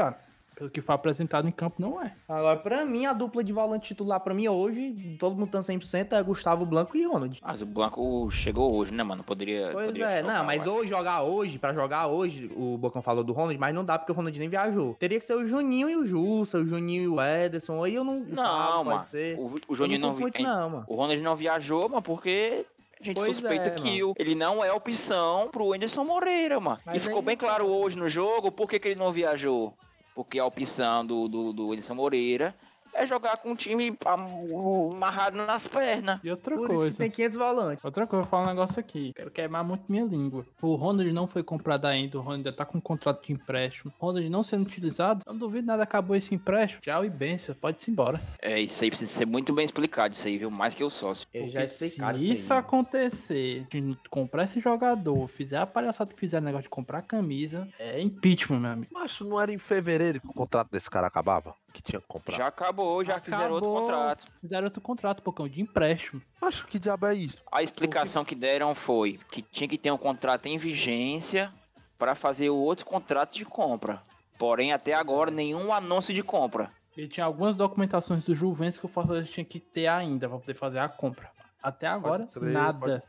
S4: que foi apresentado em campo, não é.
S6: Agora, pra mim, a dupla de volante titular pra mim hoje, todo mundo tá 100%, é Gustavo Blanco e Ronald.
S3: Mas o Blanco chegou hoje, né, mano? Poderia.
S6: Pois
S3: poderia
S6: é, não, mas hoje, jogar hoje, pra jogar hoje, o Bocão falou do Ronald, mas não dá porque o Ronald nem viajou. Teria que ser o Juninho e o Jussa, o Juninho e o Ederson, aí eu não...
S3: Não, mano.
S6: Pode ser.
S3: O, o Juninho
S6: não
S3: não,
S6: curto
S3: vi-
S6: muito não, mano.
S3: O Ronald não viajou, mas porque a gente
S6: Pois
S3: suspeita
S6: é,
S3: que o- ele não é opção pro Anderson Moreira, mano.
S6: Mas
S3: e ficou bem claro hoje no jogo por que, que ele não viajou. Porque a opção do, do, do Anderson Moreira é jogar com o time am- amarrado nas pernas.
S4: E outra
S6: Por isso que
S4: coisa.
S6: tem 500 volantes.
S4: Outra coisa, eu vou falar um negócio aqui. Quero queimar muito minha língua. O Ronald não foi comprado ainda. O Ronald ainda tá com um contrato de empréstimo. O Ronald não sendo utilizado. Eu não duvido nada, acabou esse empréstimo. Tchau e benção. Pode-se embora.
S3: É, isso aí precisa ser muito bem explicado, isso aí, viu? Mais que o sócio.
S6: Ele
S4: Porque
S6: já
S4: se
S6: explicaram
S4: isso
S6: isso aí.
S4: acontecer, de comprar esse jogador, fizer a palhaçada que fizeram negócio de comprar camisa, é impeachment, meu amigo.
S5: Mas não era em fevereiro que o contrato desse cara acabava? Que tinha que comprar.
S3: Já acabou, já fizeram outro
S4: Acabou.
S3: contrato.
S4: Fizeram outro contrato, pocão, de empréstimo.
S5: Acho que diabo é isso?
S3: A explicação que deram foi que tinha que ter um contrato em vigência para fazer o outro contrato de compra. Porém, até agora, nenhum anúncio de compra.
S4: E tinha algumas documentações do Juventus que o Fortaleza tinha que ter ainda pra poder fazer a compra. Até agora,
S5: Pode crer,
S4: nada.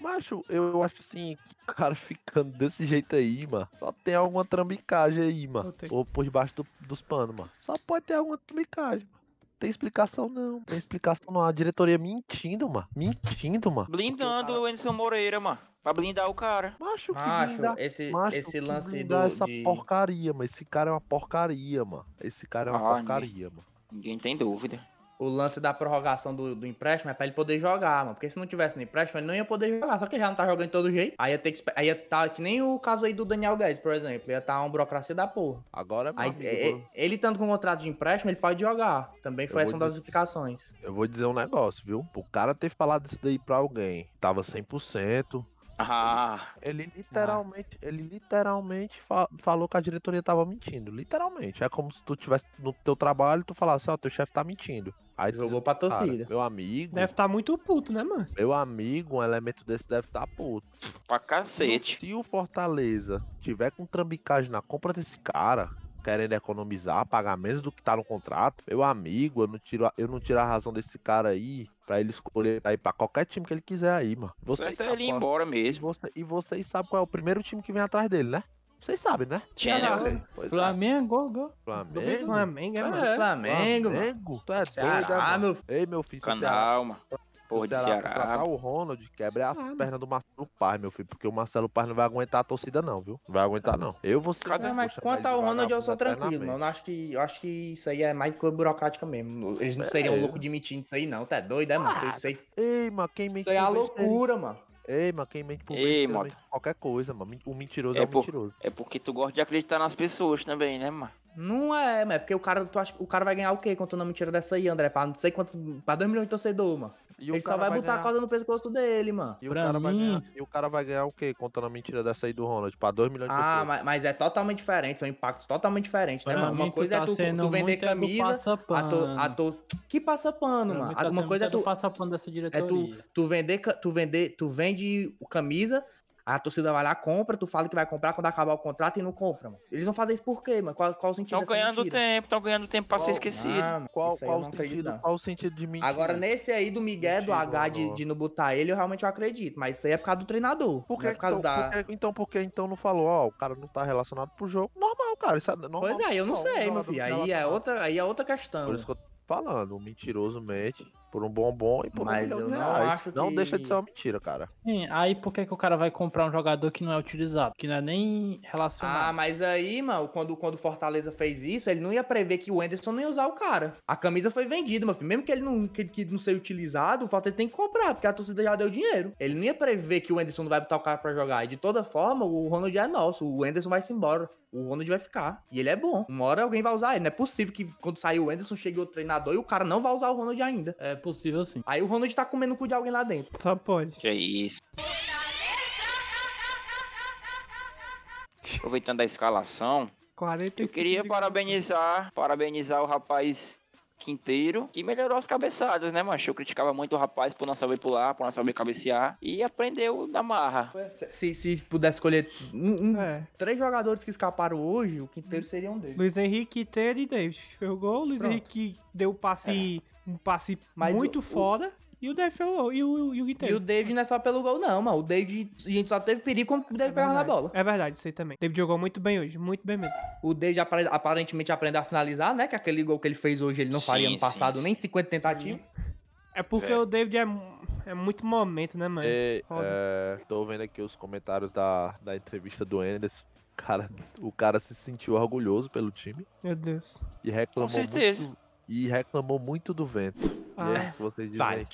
S5: Macho, eu, acho assim, que o cara ficando desse jeito aí, mano, só tem alguma trambicagem aí, mano. Ou por debaixo do- dos panos, mano. Só pode ter alguma trambicagem, mano. Tem explicação não, tem explicação não. A diretoria mentindo, mano. Mentindo, mano.
S3: Blindando o Anderson Moreira, mano. Pra blindar o cara.
S5: Macho, que
S6: Macho,
S5: blindar-
S6: esse,
S5: Macho,
S6: esse
S5: que
S6: lance do,
S5: essa
S6: de...
S5: porcaria, mas esse cara é uma porcaria, mano. Esse cara é uma
S3: Ah,
S5: porcaria, mano.
S3: Ninguém tem dúvida.
S6: O lance da prorrogação do, do empréstimo é pra ele poder jogar, mano. Porque se não tivesse no empréstimo, ele não ia poder jogar. Só que ele já não tá jogando de todo jeito. Aí ia ter que. Aí ia tá que nem o caso aí do Daniel Guedes, por exemplo. Ia tá uma burocracia da porra.
S5: Agora,
S6: Aí, é-
S5: vou-
S6: ele estando com contrato de empréstimo, ele pode jogar. Também foi essa uma das explicações.
S5: eu vou dizer um negócio, viu? O cara ter falado isso daí pra alguém, tava 100%,
S3: Ah,
S5: Ele literalmente, ele literalmente fa- falou que a diretoria tava mentindo. Literalmente. É como se tu tivesse no teu trabalho e tu falasse, ó, teu chefe tá mentindo. Aí tu
S6: Jogou pra torcida.
S5: meu amigo,
S2: Deve estar muito puto, né, mano?
S5: meu amigo, um elemento desse deve estar puto.
S3: pra cacete.
S5: Se o Fortaleza tiver com trambicagem na compra desse cara, querendo economizar, pagar menos do que tá no contrato, meu amigo, eu não tiro, a- eu não tiro a razão desse cara aí pra ele escolher aí pra qualquer time que ele quiser aí, mano. Vocês
S3: Certo é ele ir embora
S5: e,
S3: mesmo.
S5: você- e vocês sabem qual é o primeiro time que vem atrás dele, né? Vocês sabem, né?
S3: Né?
S5: Pois é.
S4: Flamengo, gol.
S5: Flamengo.
S2: Flamengo, é, mano.
S6: É, Flamengo, mano.
S5: Flamengo? Tu é doido, mano?
S6: meu
S5: Ei, meu filho, se o Ceará,
S3: mano. Porra de
S5: Ceará contratar o Ronald, quebra as pernas do Marcelo Paz, meu filho, porque o Marcelo Paz não vai aguentar a torcida não, viu? Não vai aguentar não. Eu vou ser...
S6: Não, mas quanto ao Ronald, eu sou tranquilo, mano. Eu acho que, eu acho que isso aí é mais coisa burocrática mesmo. Eles não
S5: É.
S6: seriam loucos de mentir nisso aí, não. Tá doido, é, mano? Isso, isso aí,
S5: Ei, mano, quem mente
S6: isso aí é a loucura, mano.
S5: Ei, mano, quem mente por
S3: Ei, moto.
S5: mente por qualquer coisa, mano. O mentiroso
S3: É
S5: é, o
S3: por-
S5: mentiroso.
S3: É porque tu gosta de acreditar nas pessoas também, né, mano?
S6: Não é, mas é porque o cara, tu acha, o cara vai ganhar o quê contando uma mentira dessa aí, André? Pra não sei quantos. Pra 2 milhões de torcedor, mano.
S5: E
S6: Ele só vai botar a
S5: ganhar...
S6: corda no pescoço dele, mano.
S5: E o,
S4: Pra
S5: cara vai
S4: mim-
S5: ganhar... e o cara vai ganhar o quê contando a mentira dessa aí do Ronald? Pra 2 milhões de
S6: Ah,
S5: pessoas.
S6: mas, mas é totalmente diferente, são impactos totalmente diferentes, né,
S4: Pra
S6: mano? Uma
S4: tu
S6: coisa
S4: tá
S6: é tu, tu vender
S4: é
S6: camisa, a
S4: passa-pano.
S6: to, a to... Que passa pano,
S4: Pra
S6: mano?
S4: tá
S6: Uma coisa é
S4: muito
S6: tu,
S4: passa pano dessa
S6: é
S4: diretoria.
S6: tu, tu vender, tu vender, tu vende camisa, a torcida vai lá, compra, tu fala que vai comprar quando acabar o contrato e não compra, mano. Eles vão fazer isso por quê, mano? Qual, qual o sentido
S3: Estão ganhando
S6: mentira?
S3: tempo, estão ganhando tempo pra ser
S5: Qual-
S3: esquecido.
S6: Ah,
S5: Qual, qual,
S6: não
S5: o sentido,
S6: não.
S5: qual o sentido de mentir?
S6: Agora, nesse aí do Miguel, do H de, de não botar ele, eu realmente eu acredito. Mas isso aí é por causa do treinador.
S5: Por
S6: não
S5: que,
S6: é por causa
S5: então,
S6: da.
S5: por que- então por que então não falou, ó, o cara não tá relacionado pro jogo? Normal, cara, isso é normal.
S6: Pois é, eu não sei, meu filho.
S5: não
S6: Aí é outra, aí é outra questão.
S5: Por isso que eu falando, o mentiroso mente por um bombom e por
S6: Mas
S5: um milhão
S6: eu não
S5: reais.
S6: acho
S5: Não
S6: que-
S5: deixa de ser uma mentira, cara.
S4: Sim, aí por que, que o cara vai comprar um jogador que não é utilizado? Que não é nem
S6: Ah,
S4: relacionado.
S6: mas aí, mano, quando, quando o Fortaleza fez isso, ele não ia prever que o Enderson não ia usar o cara. A camisa foi vendida, meu filho. Mesmo que ele não, que, que não seja utilizado, o Fortaleza tem que comprar, porque a torcida já deu dinheiro. Ele não ia prever que o Enderson não vai botar o cara pra jogar. E de toda forma, o Ronald é nosso. O Enderson vai se embora. O Ronald vai ficar. E ele é bom. Uma hora alguém vai usar ele. Não é possível que quando sair o Enderson chegue outro treinador e o cara não vai usar o Ronald ainda.
S4: É possível sim.
S6: Aí o Ronald tá comendo o cu de alguém lá dentro.
S2: Só pode.
S3: Que é isso. Aproveitando a escalação,
S2: 45
S3: eu queria parabenizar, parabenizar o rapaz Quinteiro, que melhorou as cabeçadas, né, macho? Eu criticava muito o rapaz por não saber pular, por não saber cabecear, e aprendeu na marra.
S6: Se, se pudesse escolher um- um-
S2: É.
S6: três jogadores que escaparam hoje, o Quinteiro seria um deles.
S2: Luiz Henrique, Teira e David. O gol. Luiz
S6: Pronto.
S2: Henrique deu um passe, um passe
S6: Mas
S2: muito
S6: o- o-
S2: foda. E o o gol. E o, e o
S6: E
S2: Quinteiro.
S6: o David não é só pelo gol, não, mano. O David, a gente só teve perigo quando o David pegava na bola.
S2: É verdade, isso aí também. David jogou muito bem hoje, muito bem mesmo.
S6: O David apare- aparentemente aprendeu a finalizar, né? Que aquele gol que ele fez hoje ele não faria
S3: Sim,
S6: no passado
S3: sim,
S6: nem 50 tentativas.
S2: É porque
S3: É.
S2: o David é, é muito momento, né, mano?
S5: E,
S2: Foda.
S5: é, tô vendo aqui os comentários da, da entrevista do Endes. Cara, o cara se sentiu orgulhoso pelo time
S2: Meu Deus.
S5: e reclamou
S3: certeza.
S5: muito. E reclamou muito do vento.
S2: Ah.
S5: é vocês dizem
S6: Vai.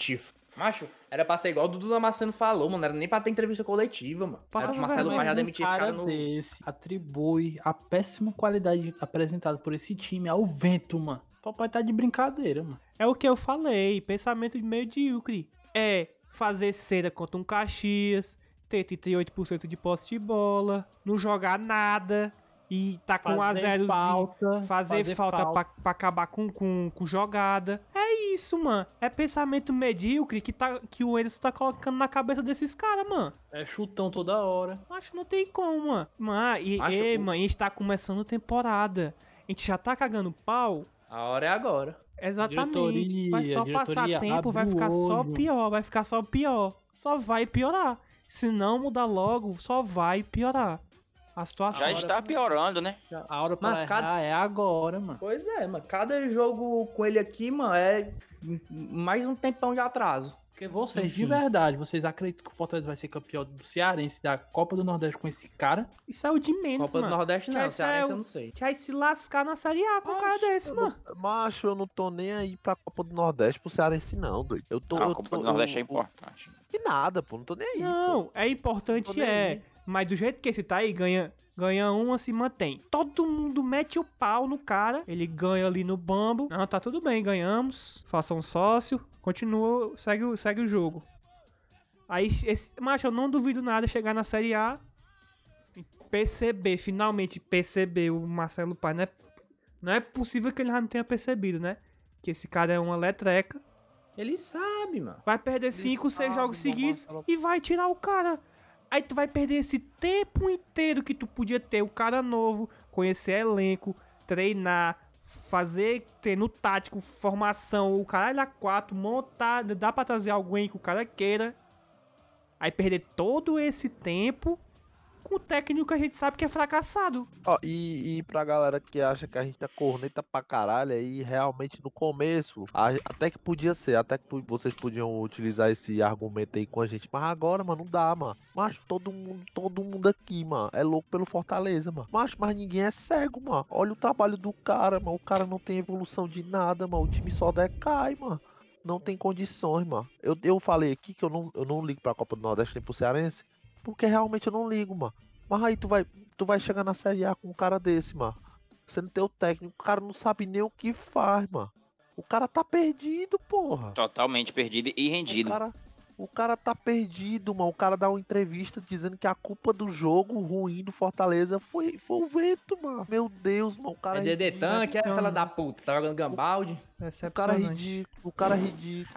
S6: Macho, era pra ser igual o Dudu Damasceno falou, mano. Era nem pra ter entrevista coletiva, mano.
S2: Passa
S6: Era Marcelo
S4: Um
S6: demitir esse cara no.
S4: desse atribui a péssima qualidade apresentada por esse time ao vento, mano. Papai tá de brincadeira, mano.
S2: É o que eu falei, pensamento de medíocre. É fazer cera contra um Caxias, ter 38% de posse de bola, não jogar nada e tá com um a
S4: Fazer
S2: 0
S4: falta,
S2: fazer,
S4: fazer
S2: falta,
S4: falta.
S2: Pra, pra acabar com, com, com jogada. É isso, mano. É pensamento medíocre que, tá, que o Emerson tá colocando na cabeça desses caras, mano.
S4: É chutão toda hora.
S2: Acho que não tem como, mano. Mano, e, ei,
S6: o-
S2: mano, a gente tá começando temporada. A gente já tá cagando pau.
S6: A hora é agora.
S2: Exatamente. vai
S4: Diretoria,
S2: só passar tempo, vai ficar só
S4: olho.
S2: pior, vai ficar só pior. Só vai piorar. Se não mudar logo, só vai piorar a situação.
S3: Já está piorando, né?
S4: A hora pra
S6: Mas
S4: errar
S6: cada-
S4: é agora, mano.
S6: Pois é, mano. Cada jogo com ele aqui, mano, é mais um tempão de atraso.
S4: Porque vocês, de
S6: Enfim.
S4: verdade, vocês acreditam que o Fortaleza vai ser campeão do Cearense da Copa do Nordeste com esse cara?
S2: Isso é o de menos,
S6: Copa do
S2: mano.
S6: Nordeste não, Cearense eu não sei.
S2: Que vai se lascar na Série A com um cara desse, mano.
S5: não- Macho, eu não tô nem aí pra Copa do Nordeste pro Cearense, não, doido. Eu tô.
S3: Não,
S5: eu
S3: a Copa
S5: tô,
S3: do Nordeste é
S5: eu-
S3: importante.
S5: Que nada, pô. Não tô nem aí. pô.
S2: Não, é
S5: Tô
S2: importante, é. Mas do jeito que esse tá aí, ganha, ganha uma, se mantém. Todo mundo mete o pau no cara, ele ganha ali no bambo. Não, tá tudo bem, ganhamos. Faça um sócio, continua, segue, o- segue o jogo. Aí, esse, macho, eu não duvido nada chegar na Série A e perceber, finalmente perceber o Marcelo. Não é, não é possível que ele já não tenha percebido, né? Que esse cara é uma letreca.
S6: Ele sabe, mano.
S2: Vai perder 5, 6
S5: sabe,
S2: jogos seguidos e vai tirar o cara. Aí tu vai perder esse tempo inteiro que tu podia ter o cara novo, conhecer elenco, treinar, fazer treino tático, formação, o caralho a 4, montar, dá pra trazer alguém que o cara queira. Aí perder todo esse tempo com o técnico que a gente sabe que é fracassado.
S5: Ó, e, e pra galera que acha que a gente é corneta pra caralho, aí realmente no começo, a- até que podia ser, até que vocês podiam utilizar esse argumento aí com a gente, mas agora, mano, não dá, mano. Mas todo mundo, todo mundo aqui, mano, é louco pelo Fortaleza, mano. Mas, mas ninguém é cego, mano. Olha o trabalho do cara, mano. O cara não tem evolução de nada, mano. O time só decai, mano. Não tem condições, mano. Eu, eu falei aqui que eu não, eu não ligo pra Copa do Nordeste nem pro Cearense, porque realmente eu não ligo, mano. Mas aí tu vai, tu vai chegar na Série A com um cara desse, mano. Você não tem o técnico, o cara não sabe nem o que faz, mano. O cara tá perdido, porra.
S3: Totalmente perdido e
S5: O
S3: rendido.
S5: cara, o cara tá perdido, mano. O cara dá uma entrevista dizendo que a culpa do jogo ruim do Fortaleza foi, foi o vento, mano. Meu Deus, mano. O cara
S6: É
S5: é
S6: Dedê
S5: ridículo.
S6: Tanque, é fela da puta. Tá jogando gambalde.
S5: O cara é ridículo, o cara é ridículo.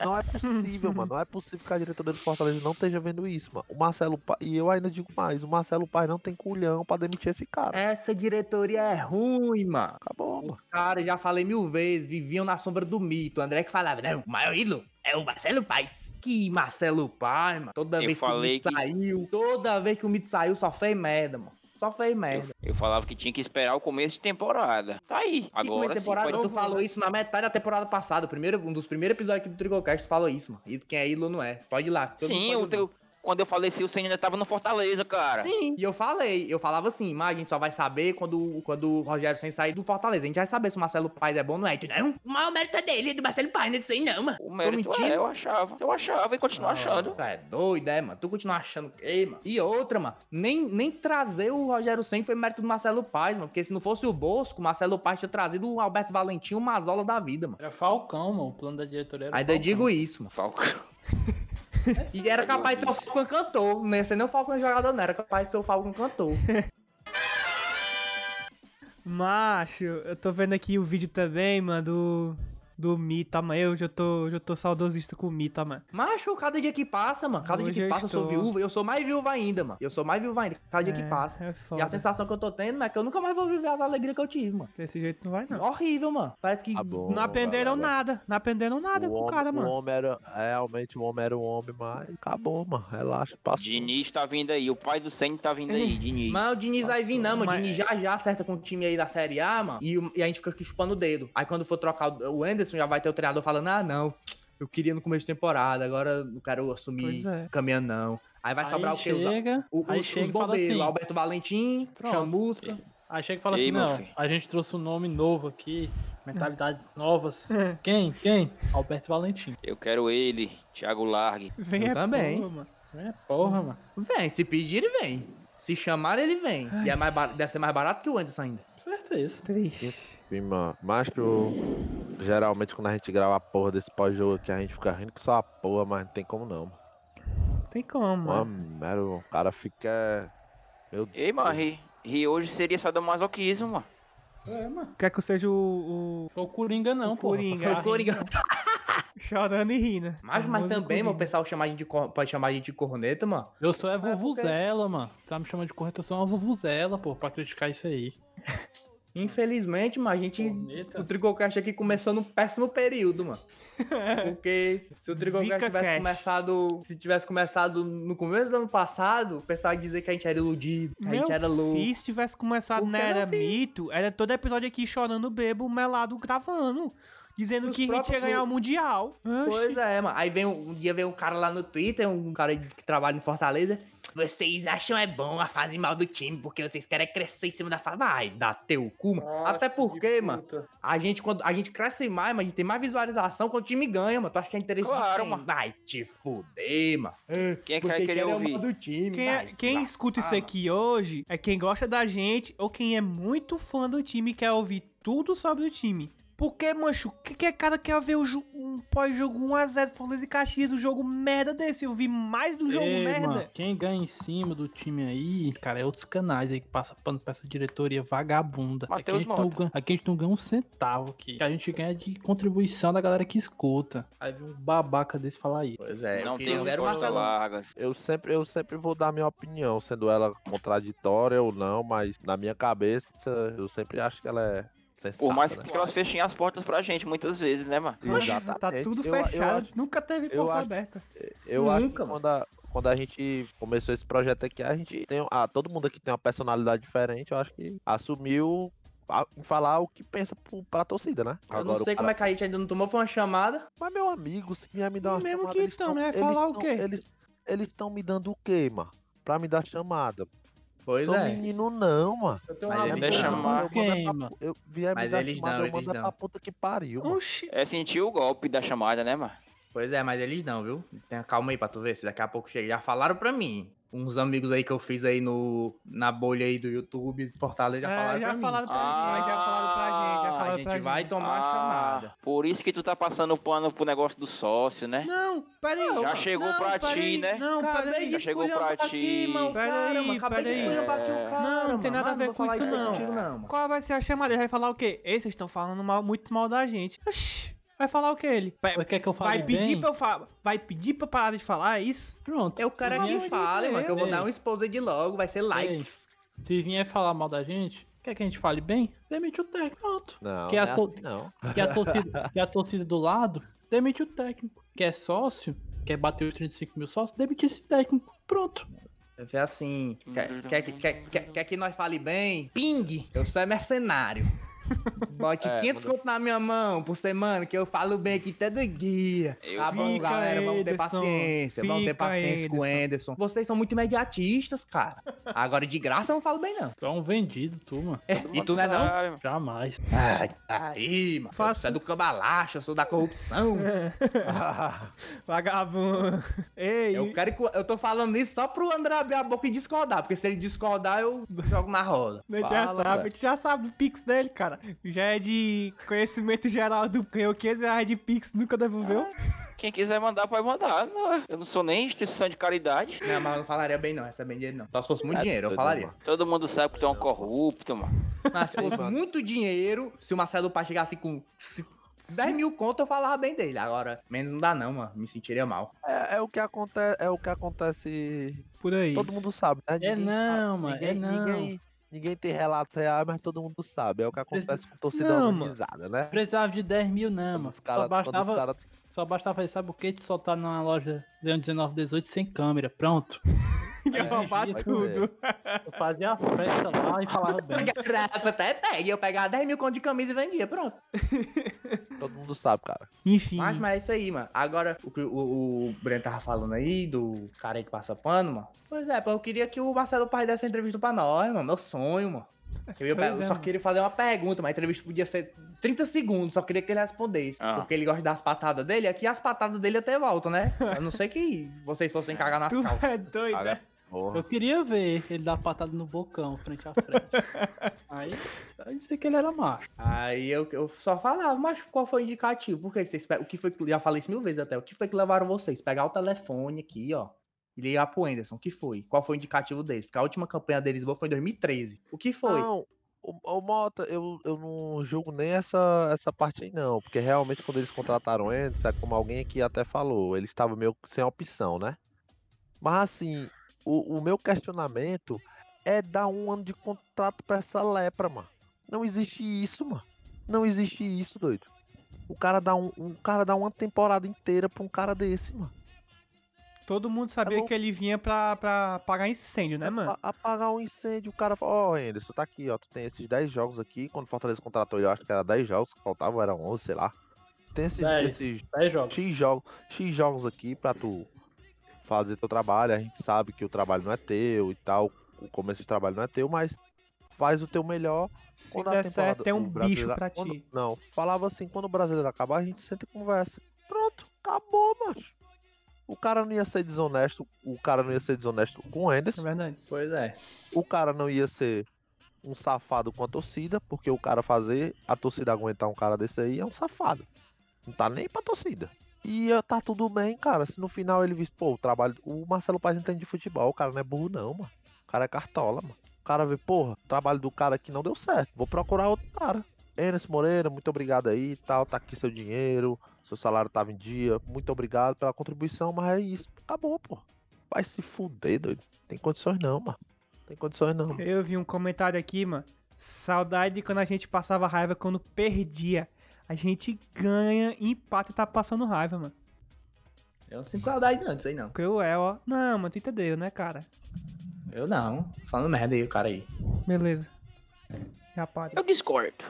S5: Não é possível, mano. Não é possível que a diretoria do Fortaleza não esteja vendo isso, mano. O Marcelo Pa... E eu ainda digo mais, o Marcelo Paz não tem culhão pra demitir esse cara.
S6: Essa diretoria é ruim, mano.
S5: Acabou, mano.
S6: Os caras, já falei mil vezes, viviam na sombra do mito. O André que falava, não, o maior ídolo é o Marcelo Paz. Que Marcelo Paz, mano. Toda
S3: Eu
S6: vez que o mito
S3: que-
S6: saiu, toda vez que o mito saiu, só fez merda, mano. Só fez merda.
S3: Eu falava que tinha que esperar o começo de temporada. Tá aí.
S6: Que
S3: Agora sim
S6: temporada,
S3: pode-
S6: tu falou isso na metade da temporada passada. Primeiro, um dos primeiros episódios aqui do Tricocast tu falou isso, mano. E quem é ídolo não é. Pode ir lá.
S3: Sim, o teu, quando eu faleci, o Senna ainda tava no Fortaleza, cara.
S6: Sim, e eu falei, eu falava assim, mas a gente só vai saber quando, quando o Rogério Senna sair do Fortaleza. A gente vai saber se o Marcelo Paes é bom ou não é. Tu, não, o maior mérito é dele, é do Marcelo Paes, não é disso aí não, mano.
S3: O mérito é, eu achava. Eu achava e continuo achando.
S6: Tu é doido, é, mano. Tu continua achando que, mano. E outra, mano, nem, nem trazer o Rogério Senna foi mérito do Marcelo Paes, mano. Porque se não fosse o Bosco, o Marcelo Paes tinha trazido o Alberto Valentim, o Mazola da vida, mano.
S4: Era Falcão, mano. O plano da diretoria era
S6: Ainda
S4: Falcão.
S6: digo isso, mano.
S3: Falcão.
S6: E era capaz de ser o Falcão cantor. Não ia ser nem o Falcão jogador, não. Era capaz de ser o Falcão cantor.
S2: Macho, eu tô vendo aqui o vídeo também, mano, do, do Mita, mano. Eu já tô, já tô saudosista com o Mita, mano.
S6: Macho, cada dia que passa, mano. Cada
S2: Hoje
S6: dia
S2: eu
S6: que passa, eu sou
S2: estou.
S6: viúva. Eu sou mais viúva ainda, mano. Eu sou mais viúva ainda. Cada dia
S2: É,
S6: que passa.
S2: É
S6: E a
S2: foda.
S6: sensação que eu tô tendo mano, é que eu nunca mais vou viver as alegrias que eu tive, mano.
S2: Desse jeito não vai, não.
S6: Horrível, mano. Parece que.
S5: Tá bom,
S2: Não aprenderam
S5: galera.
S2: nada. Não aprenderam nada
S5: o
S2: com o
S5: homem,
S2: cara,
S5: o
S2: mano.
S5: homem era. Realmente o homem era um homem, mas acabou, mano. Relaxa, passou.
S3: Diniz tá vindo aí. O pai do Senna tá vindo aí, *laughs* Diniz.
S6: Mas o Diniz vai vir, não, mano. O
S2: Mas-
S6: Diniz já já acerta com o time aí da Série A, mano. E, o- e a gente fica aqui chupando o dedo. Aí quando for trocar o o Anderson, já vai ter o treinador falando: ah, não. Eu queria no começo de temporada, agora não quero assumir
S2: é.
S6: caminhando, não. Aí vai
S4: Aí
S6: sobrar o quê? Os,
S4: chega,
S6: o-
S4: aí
S6: os,
S4: chega
S6: os
S4: fala
S6: bombeiros,
S4: assim,
S6: Alberto Valentim,
S4: Pronto.
S6: Chamusca.
S4: Aí chega e fala
S3: Ei,
S4: assim, não,
S3: filho.
S4: a gente trouxe um nome novo aqui, *laughs* mentalidades novas. *laughs* Quem? Quem? Alberto Valentim.
S3: Eu quero ele, Thiago Largue.
S2: Vem
S6: Eu
S2: é
S6: também.
S2: porra, mano.
S4: É, porra, mano.
S6: Vem, se pedir, ele vem. Se chamar, ele vem. E é mais deve ser mais barato que o Anderson ainda.
S4: Certeza.
S2: Triste.
S5: Mano. Mas pro. Geralmente quando a gente grava a porra desse pós-jogo aqui, a gente fica rindo que só a porra, mas não tem como não. mano.
S2: Tem como, mano.
S5: merda, o cara fica. Meu
S3: Ei, mano, rir, rir hoje seria só do masoquismo, mano.
S4: É, mano.
S2: Quer que eu seja o,
S4: Foi o Coringa não,
S2: O
S4: pô.
S2: Coringa.
S6: O Coringa.
S2: o *laughs* chorando e rindo?
S6: Mas, mas também, mano, o pessoal chama a gente de, cor- pode chamar a gente de corneta, mano.
S4: Eu sou é
S6: porque-
S4: vuvuzela, mano. Tá me chamando de corretor, eu sou uma vuvuzela, pô, pra criticar isso aí. *laughs*
S6: Infelizmente, mano, a gente.
S4: Corneta.
S6: O Tricocast aqui começou num péssimo período, mano. *laughs* Porque se o Tricocast tivesse começado. Se tivesse começado no começo do ano passado, o pessoal ia dizer que a gente era iludido, que a
S2: Meu
S6: gente era louco.
S2: filho, se tivesse começado
S6: Por que
S2: na Era? Mito, era todo episódio aqui chorando bebo, melado, gravando. Dizendo
S6: Os
S2: que a gente ia ganhar o Mundial.
S6: Pois é, mano. Aí vem um, um dia vem um cara lá no Twitter, um cara que trabalha em Fortaleza. Vocês acham é bom a fase mal do time, porque vocês querem crescer em cima da fase. Vai, dá teu cu, mano. Até porque, mano, a gente, quando a gente cresce mais, mas a gente tem mais visualização quando o time ganha, mano. Tu acha que é interesse
S3: Claro, mano.
S6: Vai te fuder, mano.
S3: Quem é que vai querer
S6: quer é
S3: ouvir?
S6: mal do time,
S2: Quem, é- quem
S6: lascar,
S2: escuta isso
S6: mano.
S2: aqui hoje é quem gosta da gente ou quem é muito fã do time e quer ouvir tudo sobre o time. Porque, mancho, o que, que é cara quer ver o um pós-jogo 1x0 Fortaleza e Caxias, um jogo merda desse? Eu vi mais do jogo
S4: Ei,
S2: merda.
S4: mano, quem ganha em cima do time aí, cara, é outros canais aí que passa pano pra essa diretoria vagabunda. Aqui a, gente não, aqui a gente não ganha um centavo aqui. A gente ganha de contribuição da galera que escuta. Aí vem um babaca desse falar aí.
S6: Pois é,
S3: Não costas
S6: Marcelo.
S3: largas.
S5: Eu sempre, eu sempre vou dar minha opinião, sendo ela contraditória ou não, mas na minha cabeça eu sempre acho que ela é sensata.
S3: Por mais
S5: né?
S3: que elas fechem as portas pra gente muitas vezes, né, mano?
S5: Exatamente.
S2: Tá tudo
S5: Eu- eu
S2: fechado,
S5: acho-
S2: nunca teve
S5: eu
S2: porta
S5: acho-
S2: aberta.
S5: Eu acho que
S6: Nunca, mano.
S5: quando a, quando a gente começou esse projeto aqui, a gente tem. Ah, todo mundo aqui tem uma personalidade diferente, eu acho que assumiu em falar o que pensa pro, pra torcida, né?
S6: Eu não sei como é que a gente ainda não tomou, foi uma chamada.
S5: Mas, meu amigo, se vier me dar uma
S2: Mesmo
S5: chamada,
S2: que
S5: eles
S2: então,
S5: tão-
S2: né? Falar o
S5: tão-
S2: quê?
S5: Eles eles estão me dando o quê, mano? Pra me dar chamada.
S6: Pois
S5: Sou
S6: é.
S5: menino não, mano.
S6: Eu tenho
S3: Mas
S6: uma
S3: ele
S6: amiga-
S3: deixa
S5: é pra-
S4: mano?
S5: Eu vier
S6: Mas
S5: me dar
S6: eles
S5: chamada,
S6: não,
S5: eu mando é pra puta que pariu, mano.
S2: Oxi.
S3: É sentir o golpe da chamada, né, mano?
S6: Pois é, mas eles não, viu? Tenha calma aí pra tu ver, se daqui a pouco chega. Já falaram pra mim. Uns amigos aí que eu fiz aí no, na bolha aí do YouTube, Fortaleza, já
S2: É,
S6: falaram
S2: já
S6: pra
S2: falaram
S6: mim.
S2: pra gente, já falaram pra gente, já
S3: Ah,
S2: falaram
S6: a gente
S2: pra
S6: vai
S2: gente.
S6: tomar a chamada.
S3: Por isso que tu tá passando pano pro negócio do sócio, né?
S2: Não, peraí.
S3: Já chegou
S2: não,
S3: pra
S2: peraí,
S3: ti, né?
S2: Não, peraí.
S3: Já chegou pra ti.
S6: mano.
S2: Peraí, peraí. Não, não tem
S6: mano.
S2: nada a ver com isso, não.
S6: contigo, não.
S2: Qual vai ser a chamada? Ele vai falar o quê? Ei, vocês estão falando mal- muito mal da gente. Oxi, vai falar o quê ele? Vai,
S4: Quer que eu fale
S2: vai pedir
S4: bem?
S2: pra eu falar? Vai pedir pra eu parar de falar, é isso?
S4: Pronto.
S6: Eu quero
S4: se
S6: é que fale, mano, que eu vou
S4: Ei.
S6: dar um expose de logo, vai ser likes.
S4: Se vier falar mal da gente, quer que a gente fale bem? Demite o técnico. Pronto.
S5: Não,
S4: Que
S5: não
S4: a
S5: é
S4: to-
S5: assim, não.
S4: Que a torcida, *laughs* que a torcida do lado, demite o técnico. Quer sócio, quer bater os 35 mil sócios, demite esse técnico. Pronto.
S6: É assim, quer, quer, que- quer, quer, quer que nós fale bem? Ping, eu sou é mercenário. *laughs* Bote
S5: É,
S6: 500
S5: manda-
S6: conto na minha mão por semana, que eu falo bem aqui todo dia. Tá bom,
S2: Fica,
S6: galera, vamos ter paciência, vamos ter paciência com o. Anderson. Vocês são muito imediatistas, cara. Agora, de graça, eu não falo bem, não.
S4: Tu é um vendido, tu, mano.
S6: É, e tu não é não?
S4: Jamais.
S6: Ai, aí, mano.
S2: Faço-
S6: Você é do cambalacho, eu sou da corrupção. *laughs*
S2: Vagabundo. Ei,
S6: Eu quero que, eu tô falando isso só pro André abrir a boca e discordar, porque se ele discordar, eu jogo na roda.
S2: a gente já sabe, a gente já sabe o Pix dele, cara. Já é de conhecimento geral do ganhou 500 reais de Pix, nunca devolveu.
S3: Quem quiser mandar, pode mandar. Não, eu não sou nem instituição de caridade.
S6: Não, mas eu não falaria bem não, recebendo dinheiro não. Só se fosse muito
S5: É
S6: dinheiro, eu falaria.
S5: mano.
S3: Todo mundo sabe que tu é um corrupto, mano.
S6: Mas se fosse muito dinheiro, se o Marcelo Pai chegasse com se- 10 mil conto, eu falava bem dele. Agora, menos não dá não, mano. Me sentiria mal.
S5: É, é o que acontece, é o que acontece.
S2: Por aí.
S5: Todo mundo sabe, né?
S4: É
S5: Ninguém
S4: não,
S5: sabe,
S4: mano, é
S5: ninguém,
S4: não.
S5: Ninguém, ninguém tem relatos reais, mas todo mundo sabe. É o que acontece com torcida
S2: Não,
S5: organizada, né?
S4: Precisava de 10 mil, não, mano. Só
S5: quando os
S4: bastava,
S5: cara-
S4: só bastava fazer, sabe o que? Te soltar numa loja Leão 1918 sem câmera. Pronto. *laughs*
S2: Ia roubar
S5: vai
S2: tudo.
S4: Eu fazia a festa lá e falava *laughs* bem.
S6: Até pega, eu pegava 10 mil conto de camisa e vendia, pronto. *laughs*
S5: todo mundo sabe, cara.
S2: Enfim.
S6: Mas, mas é isso aí, mano. Agora, o que o, o Breno tava falando aí, do cara aí que passa pano, mano. Pois é, pô, eu queria que o Marcelo Pai desse a entrevista pra nós, mano. Meu sonho, mano. Eu,
S2: é,
S6: só queria fazer uma pergunta, mas a entrevista podia ser 30 segundos, só queria que ele respondesse.
S3: Ah.
S6: Porque ele gosta das patadas dele, aqui as patadas dele até voltam, né? A não ser que vocês fossem cagar nas *laughs*
S2: Tu
S6: calças.
S2: é doido, né?
S5: porra.
S4: Eu queria ver ele dar patada no bocão, frente a frente. *laughs* Aí, aí sei que ele era macho.
S6: Aí eu, eu só falava, mas qual foi o indicativo? Por que vocês O que foi que. Já falei isso mil vezes até. O que foi que levaram vocês? Pegar o telefone aqui, ó. E ligar pro Anderson. O que foi? Qual foi o indicativo deles? Porque a última campanha deles boa foi em 2013. O que foi?
S5: Não, o, o Mota, eu, eu não julgo nem essa, essa parte aí, não. Porque realmente quando eles contrataram o Anderson, é como alguém aqui até falou, eles estavam meio sem opção, né? Mas assim, o, o meu questionamento é dar um ano de contrato pra essa lepra, mano. Não existe isso, mano. Não existe isso, doido. O cara dá, um, um cara dá uma temporada inteira pra um cara desse, mano.
S2: Todo mundo sabia
S5: louco.
S2: que ele vinha pra, pra apagar incêndio, né, mano?
S5: A- apagar um incêndio, o cara fala, ó, Anderson, tá aqui, ó, tu tem esses 10 jogos aqui, quando o Fortaleza contratou ele, eu acho que era 10 jogos que faltavam, eram 11, sei lá. Tem esses,
S4: 10.
S5: esses
S4: 10 jogos.
S5: X jogos, X jogos aqui pra tu fazer teu trabalho, a gente sabe que o trabalho não é teu e tal, o começo de trabalho não é teu, mas faz o teu melhor.
S2: Se
S5: quando a
S2: der certo,
S5: temporada-
S2: tem um bicho pra
S5: quando-
S2: ti.
S5: Não, falava assim, quando o brasileiro acabar, a gente senta e conversa. Pronto, acabou, macho. O cara não ia ser desonesto, o cara não ia ser desonesto com o
S2: É
S5: Anderson,
S2: verdade.
S6: Pois é.
S5: o cara não ia ser um safado com a torcida, porque o cara fazer a torcida aguentar um cara desse aí é um safado. Não tá nem pra torcida. E tá tudo bem, cara. Se no final ele visse, pô, o trabalho. O Marcelo Paz entende de futebol, o cara não é burro, não, mano. O cara é cartola, mano. O cara vê, porra, o trabalho do cara aqui não deu certo. Vou procurar outro cara. Enes Moreira, muito obrigado aí e tal. Tá aqui seu dinheiro. Seu salário tava em dia. Muito obrigado pela contribuição, mas é isso. Acabou, pô. Vai se fuder, doido. Tem condições não, mano. Tem condições não.
S2: Eu vi um comentário aqui, mano. Saudade de quando a gente passava raiva quando perdia. A gente ganha, empata e tá passando raiva, mano.
S6: Eu não sinto saudade não disso aí não.
S2: Cruel, ó. Não, mano, tu entendeu, né, cara?
S6: Eu não. Falando merda aí, o cara aí.
S2: Beleza. Já.
S3: Eu discordo.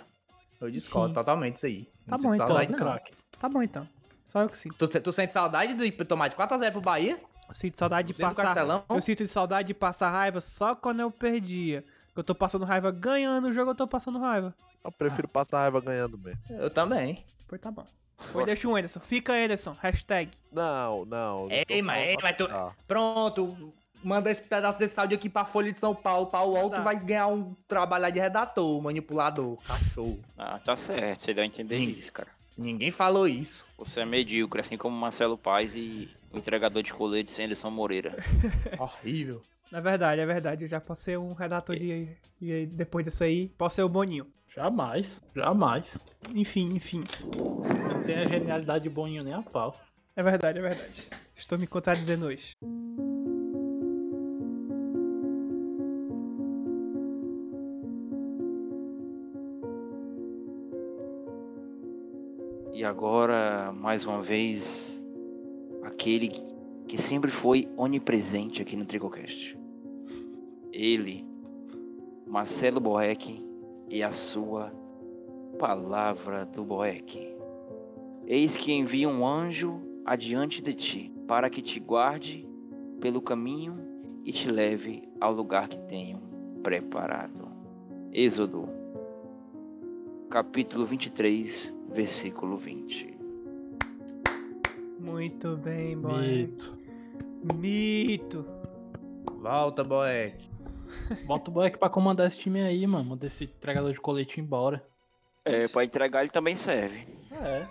S6: Eu discordo
S2: Sim.
S6: totalmente disso aí.
S2: Tá
S6: Não
S2: bom, então,
S6: saudade, não.
S2: Tá bom, então. Só eu que sinto.
S6: Tu, tu sente saudade de tomar de 4x0 pro Bahia?
S2: Eu sinto saudade de
S6: Dentro
S2: passar. Eu sinto saudade de passar raiva só quando eu perdia. Que eu tô passando raiva ganhando o jogo, eu tô passando raiva.
S5: Eu prefiro passar raiva ganhando mesmo.
S6: Eu também.
S2: Pois tá bom. Pois deixa o Anderson. Fica Anderson. Hashtag.
S5: Não, não.
S6: Ei, mas, ei, mas tu... Pronto. Manda esse pedaço desse áudio aqui pra Folha de São Paulo, pra UOL,
S2: Tá.
S6: tu vai ganhar um trabalho lá de redator, manipulador, cachorro.
S3: Ah, tá certo. Você deu a entender
S6: Sim.
S3: isso, cara.
S6: Ninguém falou isso.
S3: Você é medíocre, assim como Marcelo Paz e o entregador de coletes Anderson Moreira. *laughs*
S6: Horrível.
S2: É verdade, é verdade. Eu já posso ser um redator de. E depois disso aí, posso ser o Boninho.
S4: Jamais, jamais.
S2: Enfim, enfim.
S4: Não tem a genialidade de Boninho nem a pau.
S2: É verdade, é verdade. Estou me contradizendo hoje.
S3: Agora, mais uma vez, aquele que sempre foi onipresente aqui no Tricocast. Ele, Marcelo Boeck e a sua palavra do Boeck. Eis que envia um anjo adiante de ti, para que te guarde pelo caminho e te leve ao lugar que tenho preparado. Êxodo, capítulo 23, versículo 20.
S2: Muito bem, boy.
S4: Mito.
S2: Mito.
S6: Volta, Boeck. *laughs*
S4: Bota o Boeck pra comandar esse time aí, mano. Manda esse entregador de colete embora.
S3: É, para entregar ele também serve.
S4: É.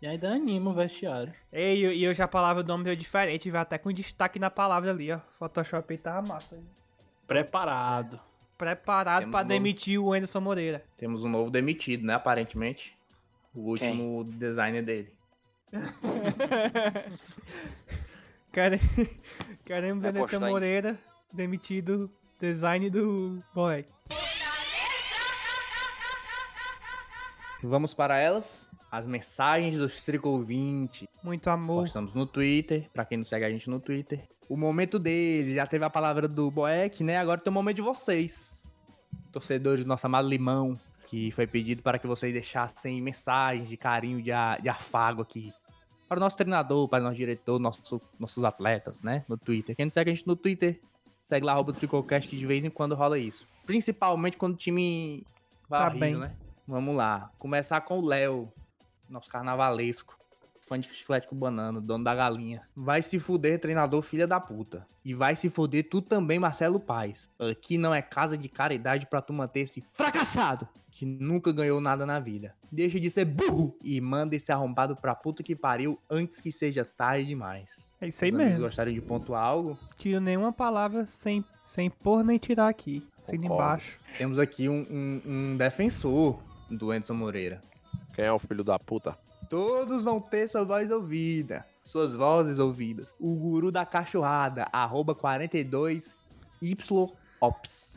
S4: E ainda anima o vestiário.
S2: Ei, e eu- e hoje a palavra do nome deu diferente, vai até com destaque na palavra ali, ó. Photoshop aí tava massa.
S4: Preparado.
S2: Preparado
S6: Temos
S2: pra
S6: um novo-
S2: demitir o Anderson Moreira.
S6: Temos um novo demitido, né? Aparentemente. O último designer dele.
S2: Quere- Queremos
S3: postar, hein?
S2: Moreira demitido design do boy.
S6: Vamos para elas. As mensagens dos Trico 20.
S2: Muito amor.
S6: Postamos no Twitter, pra quem não segue a gente no Twitter. O momento deles, já teve a palavra do Boeck, né? Agora tem o momento de vocês. Torcedores do nosso amado Limão, que foi pedido para que vocês deixassem mensagens de carinho, de, de afago aqui. Para o nosso treinador, para o nosso diretor, nosso, nossos atletas, né? No Twitter. Quem não segue a gente no Twitter, segue lá, arroba Tricocast, que de vez em quando rola isso. Principalmente quando o time vai
S2: Tá bem.
S6: né? Vamos lá. Começar com o Léo, nosso carnavalesco. Fã de chiclete com banana, dono da galinha. Vai se fuder, treinador filha da puta. E vai se fuder tu também, Marcelo Paz. Aqui não é casa de caridade pra tu manter esse fracassado que nunca ganhou nada na vida. Deixa de ser burro e manda esse arrombado pra puta que pariu antes que seja tarde demais.
S2: É isso aí
S6: Os
S2: mesmo.
S6: gostarem de pontuar algo?
S2: Tiro nenhuma palavra sem, sem pôr nem tirar aqui. Assina embaixo.
S6: Temos aqui um, um- um defensor do Anderson Moreira.
S5: Quem é o filho da puta?
S6: Todos vão ter sua voz ouvida. Suas vozes ouvidas. O guru da cachorrada, arroba 42YOPS.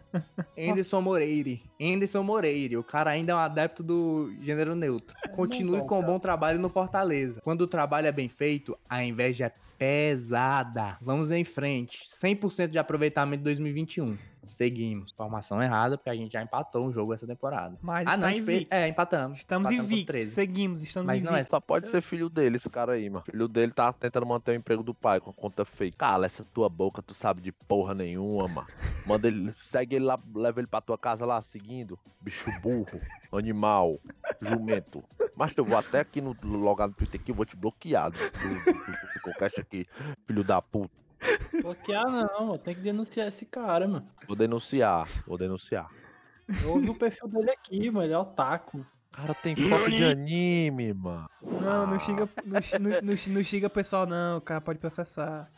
S6: *laughs* Anderson Moreira. Anderson Moreira. O cara ainda é um adepto do gênero neutro. Continue
S4: bom,
S6: com o
S4: cara.
S6: bom trabalho no Fortaleza. Quando o trabalho é bem feito, a inveja é pesada. Vamos em frente. 100% de aproveitamento em 2021. Seguimos. Formação errada, porque a gente já empatou um jogo essa temporada.
S2: Mas
S6: ah,
S2: está
S6: não,
S2: invicto.
S6: É, empatamos.
S2: Estamos
S6: Empatamos com
S2: invictos,
S6: 13.
S2: seguimos, estamos
S6: Mas não é.
S5: Só pode ser filho dele, esse cara aí, mano. Filho dele tá tentando manter o emprego do pai com a conta fake. Cala essa tua boca, tu sabe de porra nenhuma, mano. Manda ele, segue ele lá, leva ele pra tua casa lá, seguindo. Bicho burro, animal, jumento. Mas eu vou até aqui no logar no Twitter aqui, eu vou te bloquear do, do, do, do aqui, filho da puta.
S4: Bloquear não, mano. Tem que denunciar esse cara, mano.
S5: Vou denunciar, vou denunciar.
S4: Eu ouvi o perfil dele aqui, mano. Ele é otaku.
S5: Cara, tem foto de anime, mano.
S2: Não, não xinga, não, não, não, não xinga pessoal não, o cara pode processar.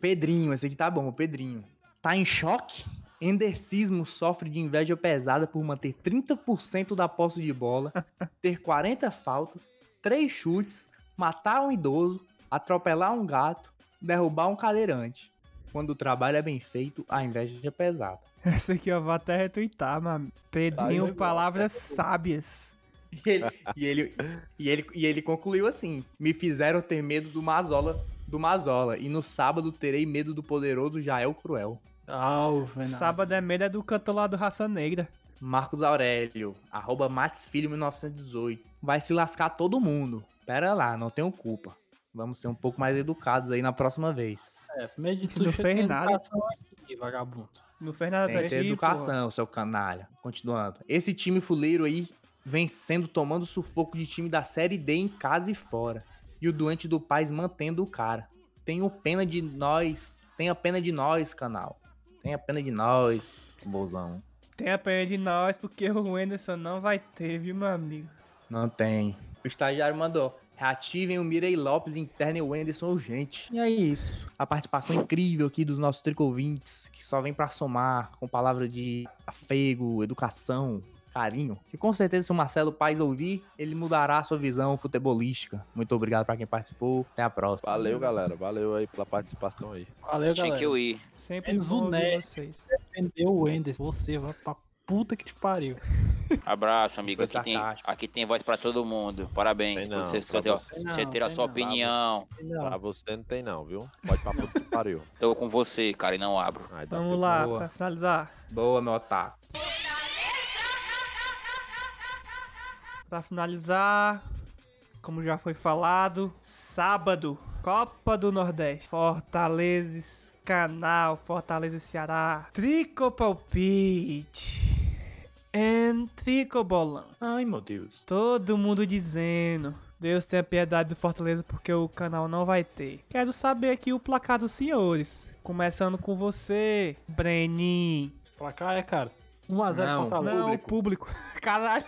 S6: Pedrinho, esse aqui tá bom, o Pedrinho. Tá em choque? Endercismo sofre de inveja pesada por manter 30% da posse de bola, *laughs* ter 40 faltas, 3 chutes, matar um idoso, atropelar um gato, derrubar um cadeirante. Quando o trabalho é bem feito, a inveja é pesada. *laughs*
S2: Essa aqui eu vou até retweetar, mano. Pedrinho, palavras sábias.
S6: E ele, e, ele, e, ele, e ele concluiu assim: Me fizeram ter medo do Mazola, do Mazola, e no sábado terei medo do poderoso Jael Cruel.
S4: Salve,
S2: Sábado é medo é do cantor lá do Raça Negra.
S6: Marcos Aurélio, arroba Mates Filho 1918. Vai se lascar todo mundo. Pera lá, não tenho culpa. Vamos ser um pouco mais educados aí na próxima vez.
S4: É, primeiro de tudo,
S2: Não fez nada.
S4: educação aqui, vagabundo.
S2: Não fez nada
S6: Tem
S2: pra
S6: que ter
S2: ti,
S6: educação, seu canalha. Continuando. Esse time fuleiro aí vem sendo tomando sufoco de time da Série D em casa e fora. E o doente do Paz mantendo o cara. Tenho pena de nós. Tenha pena de nós, canal. Tenha pena de nós, bolzão.
S2: Tenha pena de nós, porque o Anderson não vai ter, viu, meu amigo?
S6: Não tem. O estagiário mandou. Reativem o Mirei Lopes internem o Wenderson urgente. E é isso. A participação incrível aqui dos nossos tricovintes, que só vem pra somar com palavras de afego, educação, carinho. Que com certeza, se o Marcelo Paes ouvir, ele mudará a sua visão futebolística. Muito obrigado pra quem participou. Até a próxima.
S5: Valeu, galera. Valeu aí pela participação aí.
S4: Valeu,
S3: Tinha
S4: galera.
S3: que eu ir.
S2: Sempre
S4: Menos
S2: bom vocês.
S4: Defendeu o Enderson. Você vai pra puta que te pariu. *laughs*
S3: Abraço, amigo. Aqui tem, aqui tem voz pra todo mundo. Parabéns
S5: não,
S3: você,
S5: pra
S3: fazer,
S5: você
S3: você ter a sua
S4: não.
S3: opinião.
S4: Não,
S5: Pra você não tem não, viu? Pode pra puta que pariu. *laughs*
S3: Tô com você, cara, e não abro.
S5: Aí
S2: Vamos lá,
S6: boa.
S2: pra finalizar.
S6: Boa, meu otaku.
S2: Pra finalizar, como já foi falado, sábado, Copa do Nordeste. Fortaleza, canal, Fortaleza Ceará. Tricopalpite. And Tricobolão.
S6: Ai, meu Deus.
S2: Todo mundo dizendo. Deus tenha piedade do Fortaleza porque o canal não vai ter. Quero saber aqui o placar dos senhores. Começando com você, Brenin.
S4: placar é, cara. 1x0
S6: Não.
S4: Fortaleza.
S2: Não, público. *laughs* Caralho.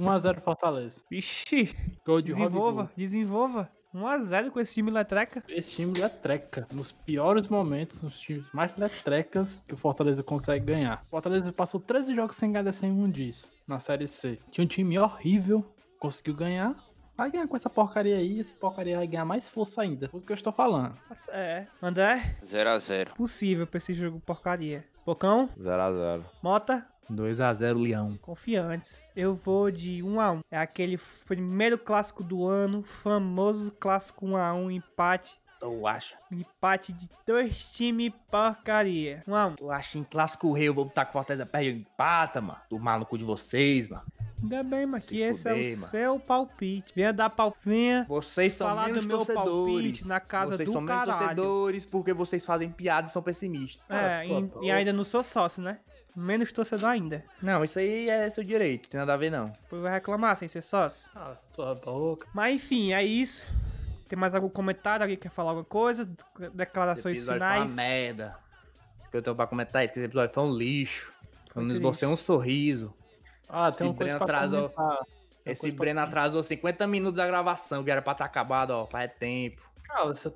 S4: 1x0 Fortaleza.
S2: Vixe.
S4: Gol de
S2: Desenvolva, desenvolva. 1x0 com esse time letreca.
S4: Esse time letreca. Nos piores momentos, nos times mais letrecas que o Fortaleza consegue ganhar. O Fortaleza passou 13 jogos sem ganhar sem um disso na Série C. Tinha um time horrível, conseguiu ganhar. Vai ganhar com essa porcaria aí, essa porcaria vai ganhar mais força ainda. O que eu estou falando.
S2: É. André,
S3: 0x0.
S2: possível pra esse jogo porcaria. Bocão,
S5: 0x0.
S2: Mota,
S6: 2x0, Leão.
S2: confiantes. Eu vou de 1x1. É aquele primeiro clássico do ano, famoso clássico 1x1, empate.
S6: Tu acha?
S2: Empate de dois times porcaria. 1x1.
S6: Tu acha em clássico rei eu vou botar com Fortaleza perde e empata, mano? Tomar no cu de vocês, mano.
S2: Ainda bem, mas que esse é o
S6: fuder, mano.
S2: seu palpite. Venha dar palpite. Venha.
S6: Vocês são
S2: Falar do
S6: menos
S2: meu
S6: torcedores.
S2: palpite na casa
S6: vocês
S2: do
S6: são menos
S2: caralho.
S6: torcedores porque vocês fazem piada e são pessimistas.
S2: É, e, e ainda não sou sócio, né? Menos torcedor ainda.
S6: Não, isso aí é seu direito, tem nada a ver não.
S2: Depois vai reclamar sem ser sócio.
S4: Cala tua boca.
S2: Mas enfim, é isso. Tem mais algum comentário? Alguém quer falar alguma coisa? Declarações finais?
S6: Foi uma merda. O que eu tenho pra comentar é que esse episódio foi um lixo. Eu não esbocei um sorriso.
S4: Ah,
S6: Esse
S4: tem uma coisa
S6: Breno atrasou. Esse Breno atrasou 50 minutos da gravação, que era pra estar acabado, ó, faz tempo.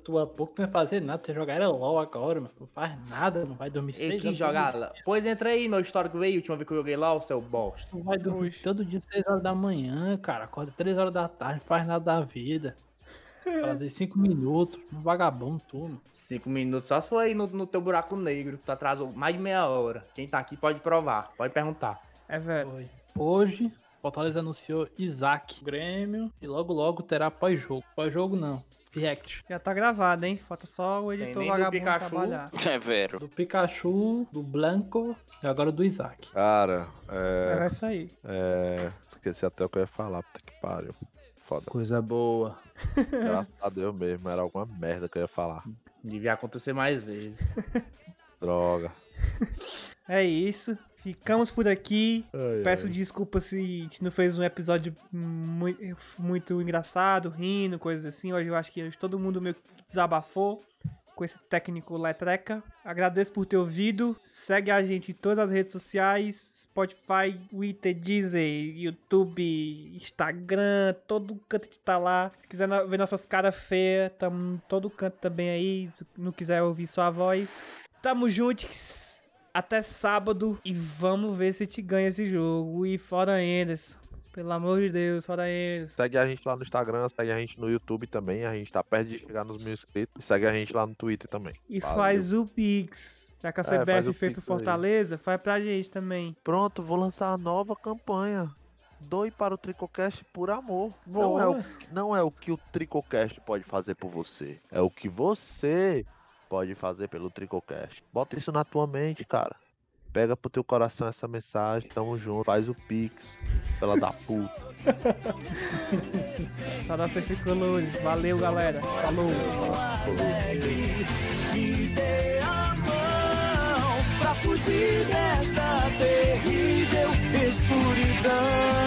S4: Tua boca, tu não vai fazer nada. Você jogar era LOL agora, mano. Não faz nada, não vai dormir
S6: E
S4: seis
S6: que
S4: horas
S6: jogar lá. Pois entra aí, meu histórico veio, última vez que eu joguei o seu bosta.
S4: Tu vai dormir todo dia 3 horas da manhã, cara. Acorda 3 horas da tarde, não faz nada da vida. *laughs* Fazer cinco minutos, um vagabundo, turma.
S6: Cinco minutos, só se for aí no, no teu buraco negro. Tu atrasou mais de meia hora. Quem tá aqui pode provar, pode perguntar.
S2: É velho.
S4: Foi. Hoje, Fortaleza anunciou Isaac, Grêmio, e logo logo terá pós-jogo. Pós-jogo não, React.
S2: Já tá gravado, hein? Falta só o
S6: Tem
S2: editor
S6: nem do
S2: vagabundo
S6: Pikachu.
S2: trabalhar. *laughs*
S3: É vero.
S4: Do Pikachu, do Blanco e agora do Isaac.
S5: Cara,
S2: É
S5: é.
S2: isso aí.
S5: é esqueci até o que eu ia falar, puta que pariu. Foda.
S6: Coisa boa. *laughs*
S5: Graças a Deus mesmo, era alguma merda que eu ia falar.
S6: Devia acontecer mais vezes.
S5: Droga.
S2: É isso. Ficamos por aqui.
S5: Ai,
S2: Peço
S5: ai.
S2: desculpa se a gente não fez um episódio muito, muito engraçado, rindo, coisas assim. Hoje eu acho que todo mundo meio que desabafou com esse técnico letreca. Agradeço por ter ouvido. Segue a gente em todas as redes sociais: Spotify, Twitter, Deezer, YouTube, Instagram. Todo canto gente tá lá. Se quiser ver nossas caras feias, tamo todo canto também aí. Se não quiser ouvir só a voz. Tamo juntos. Até sábado e vamos ver se te ganha esse jogo. E fora Anderson. Pelo amor de Deus, fora Anderson.
S5: Segue a gente lá no Instagram, segue a gente no YouTube também. A gente tá perto de chegar nos mil inscritos. Segue a gente lá no Twitter também.
S2: E
S5: Valeu.
S2: faz o Pix. Já que a
S5: É,
S2: CBF
S5: o
S2: fez pro
S5: Pix aí.
S2: Fortaleza, faz pra gente também.
S5: Pronto, vou lançar a nova campanha. Doe para o Tricocast por amor. Não é, o, não é o que o Tricocast pode fazer por você. É o que você pode fazer pelo Tricocast. Bota isso na tua mente, cara. Pega pro teu coração essa mensagem. Tamo junto. Faz o Pix. Pela da puta. *laughs*
S2: Saudações tricolores. Valeu, galera. Falou.
S8: Me dê a mão pra fugir desta terrível escuridão.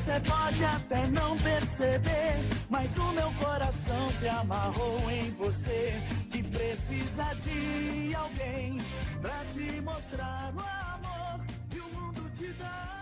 S8: Você pode até não perceber, mas o meu coração se amarrou em você. Que precisa de alguém pra te mostrar o amor que o mundo te dá.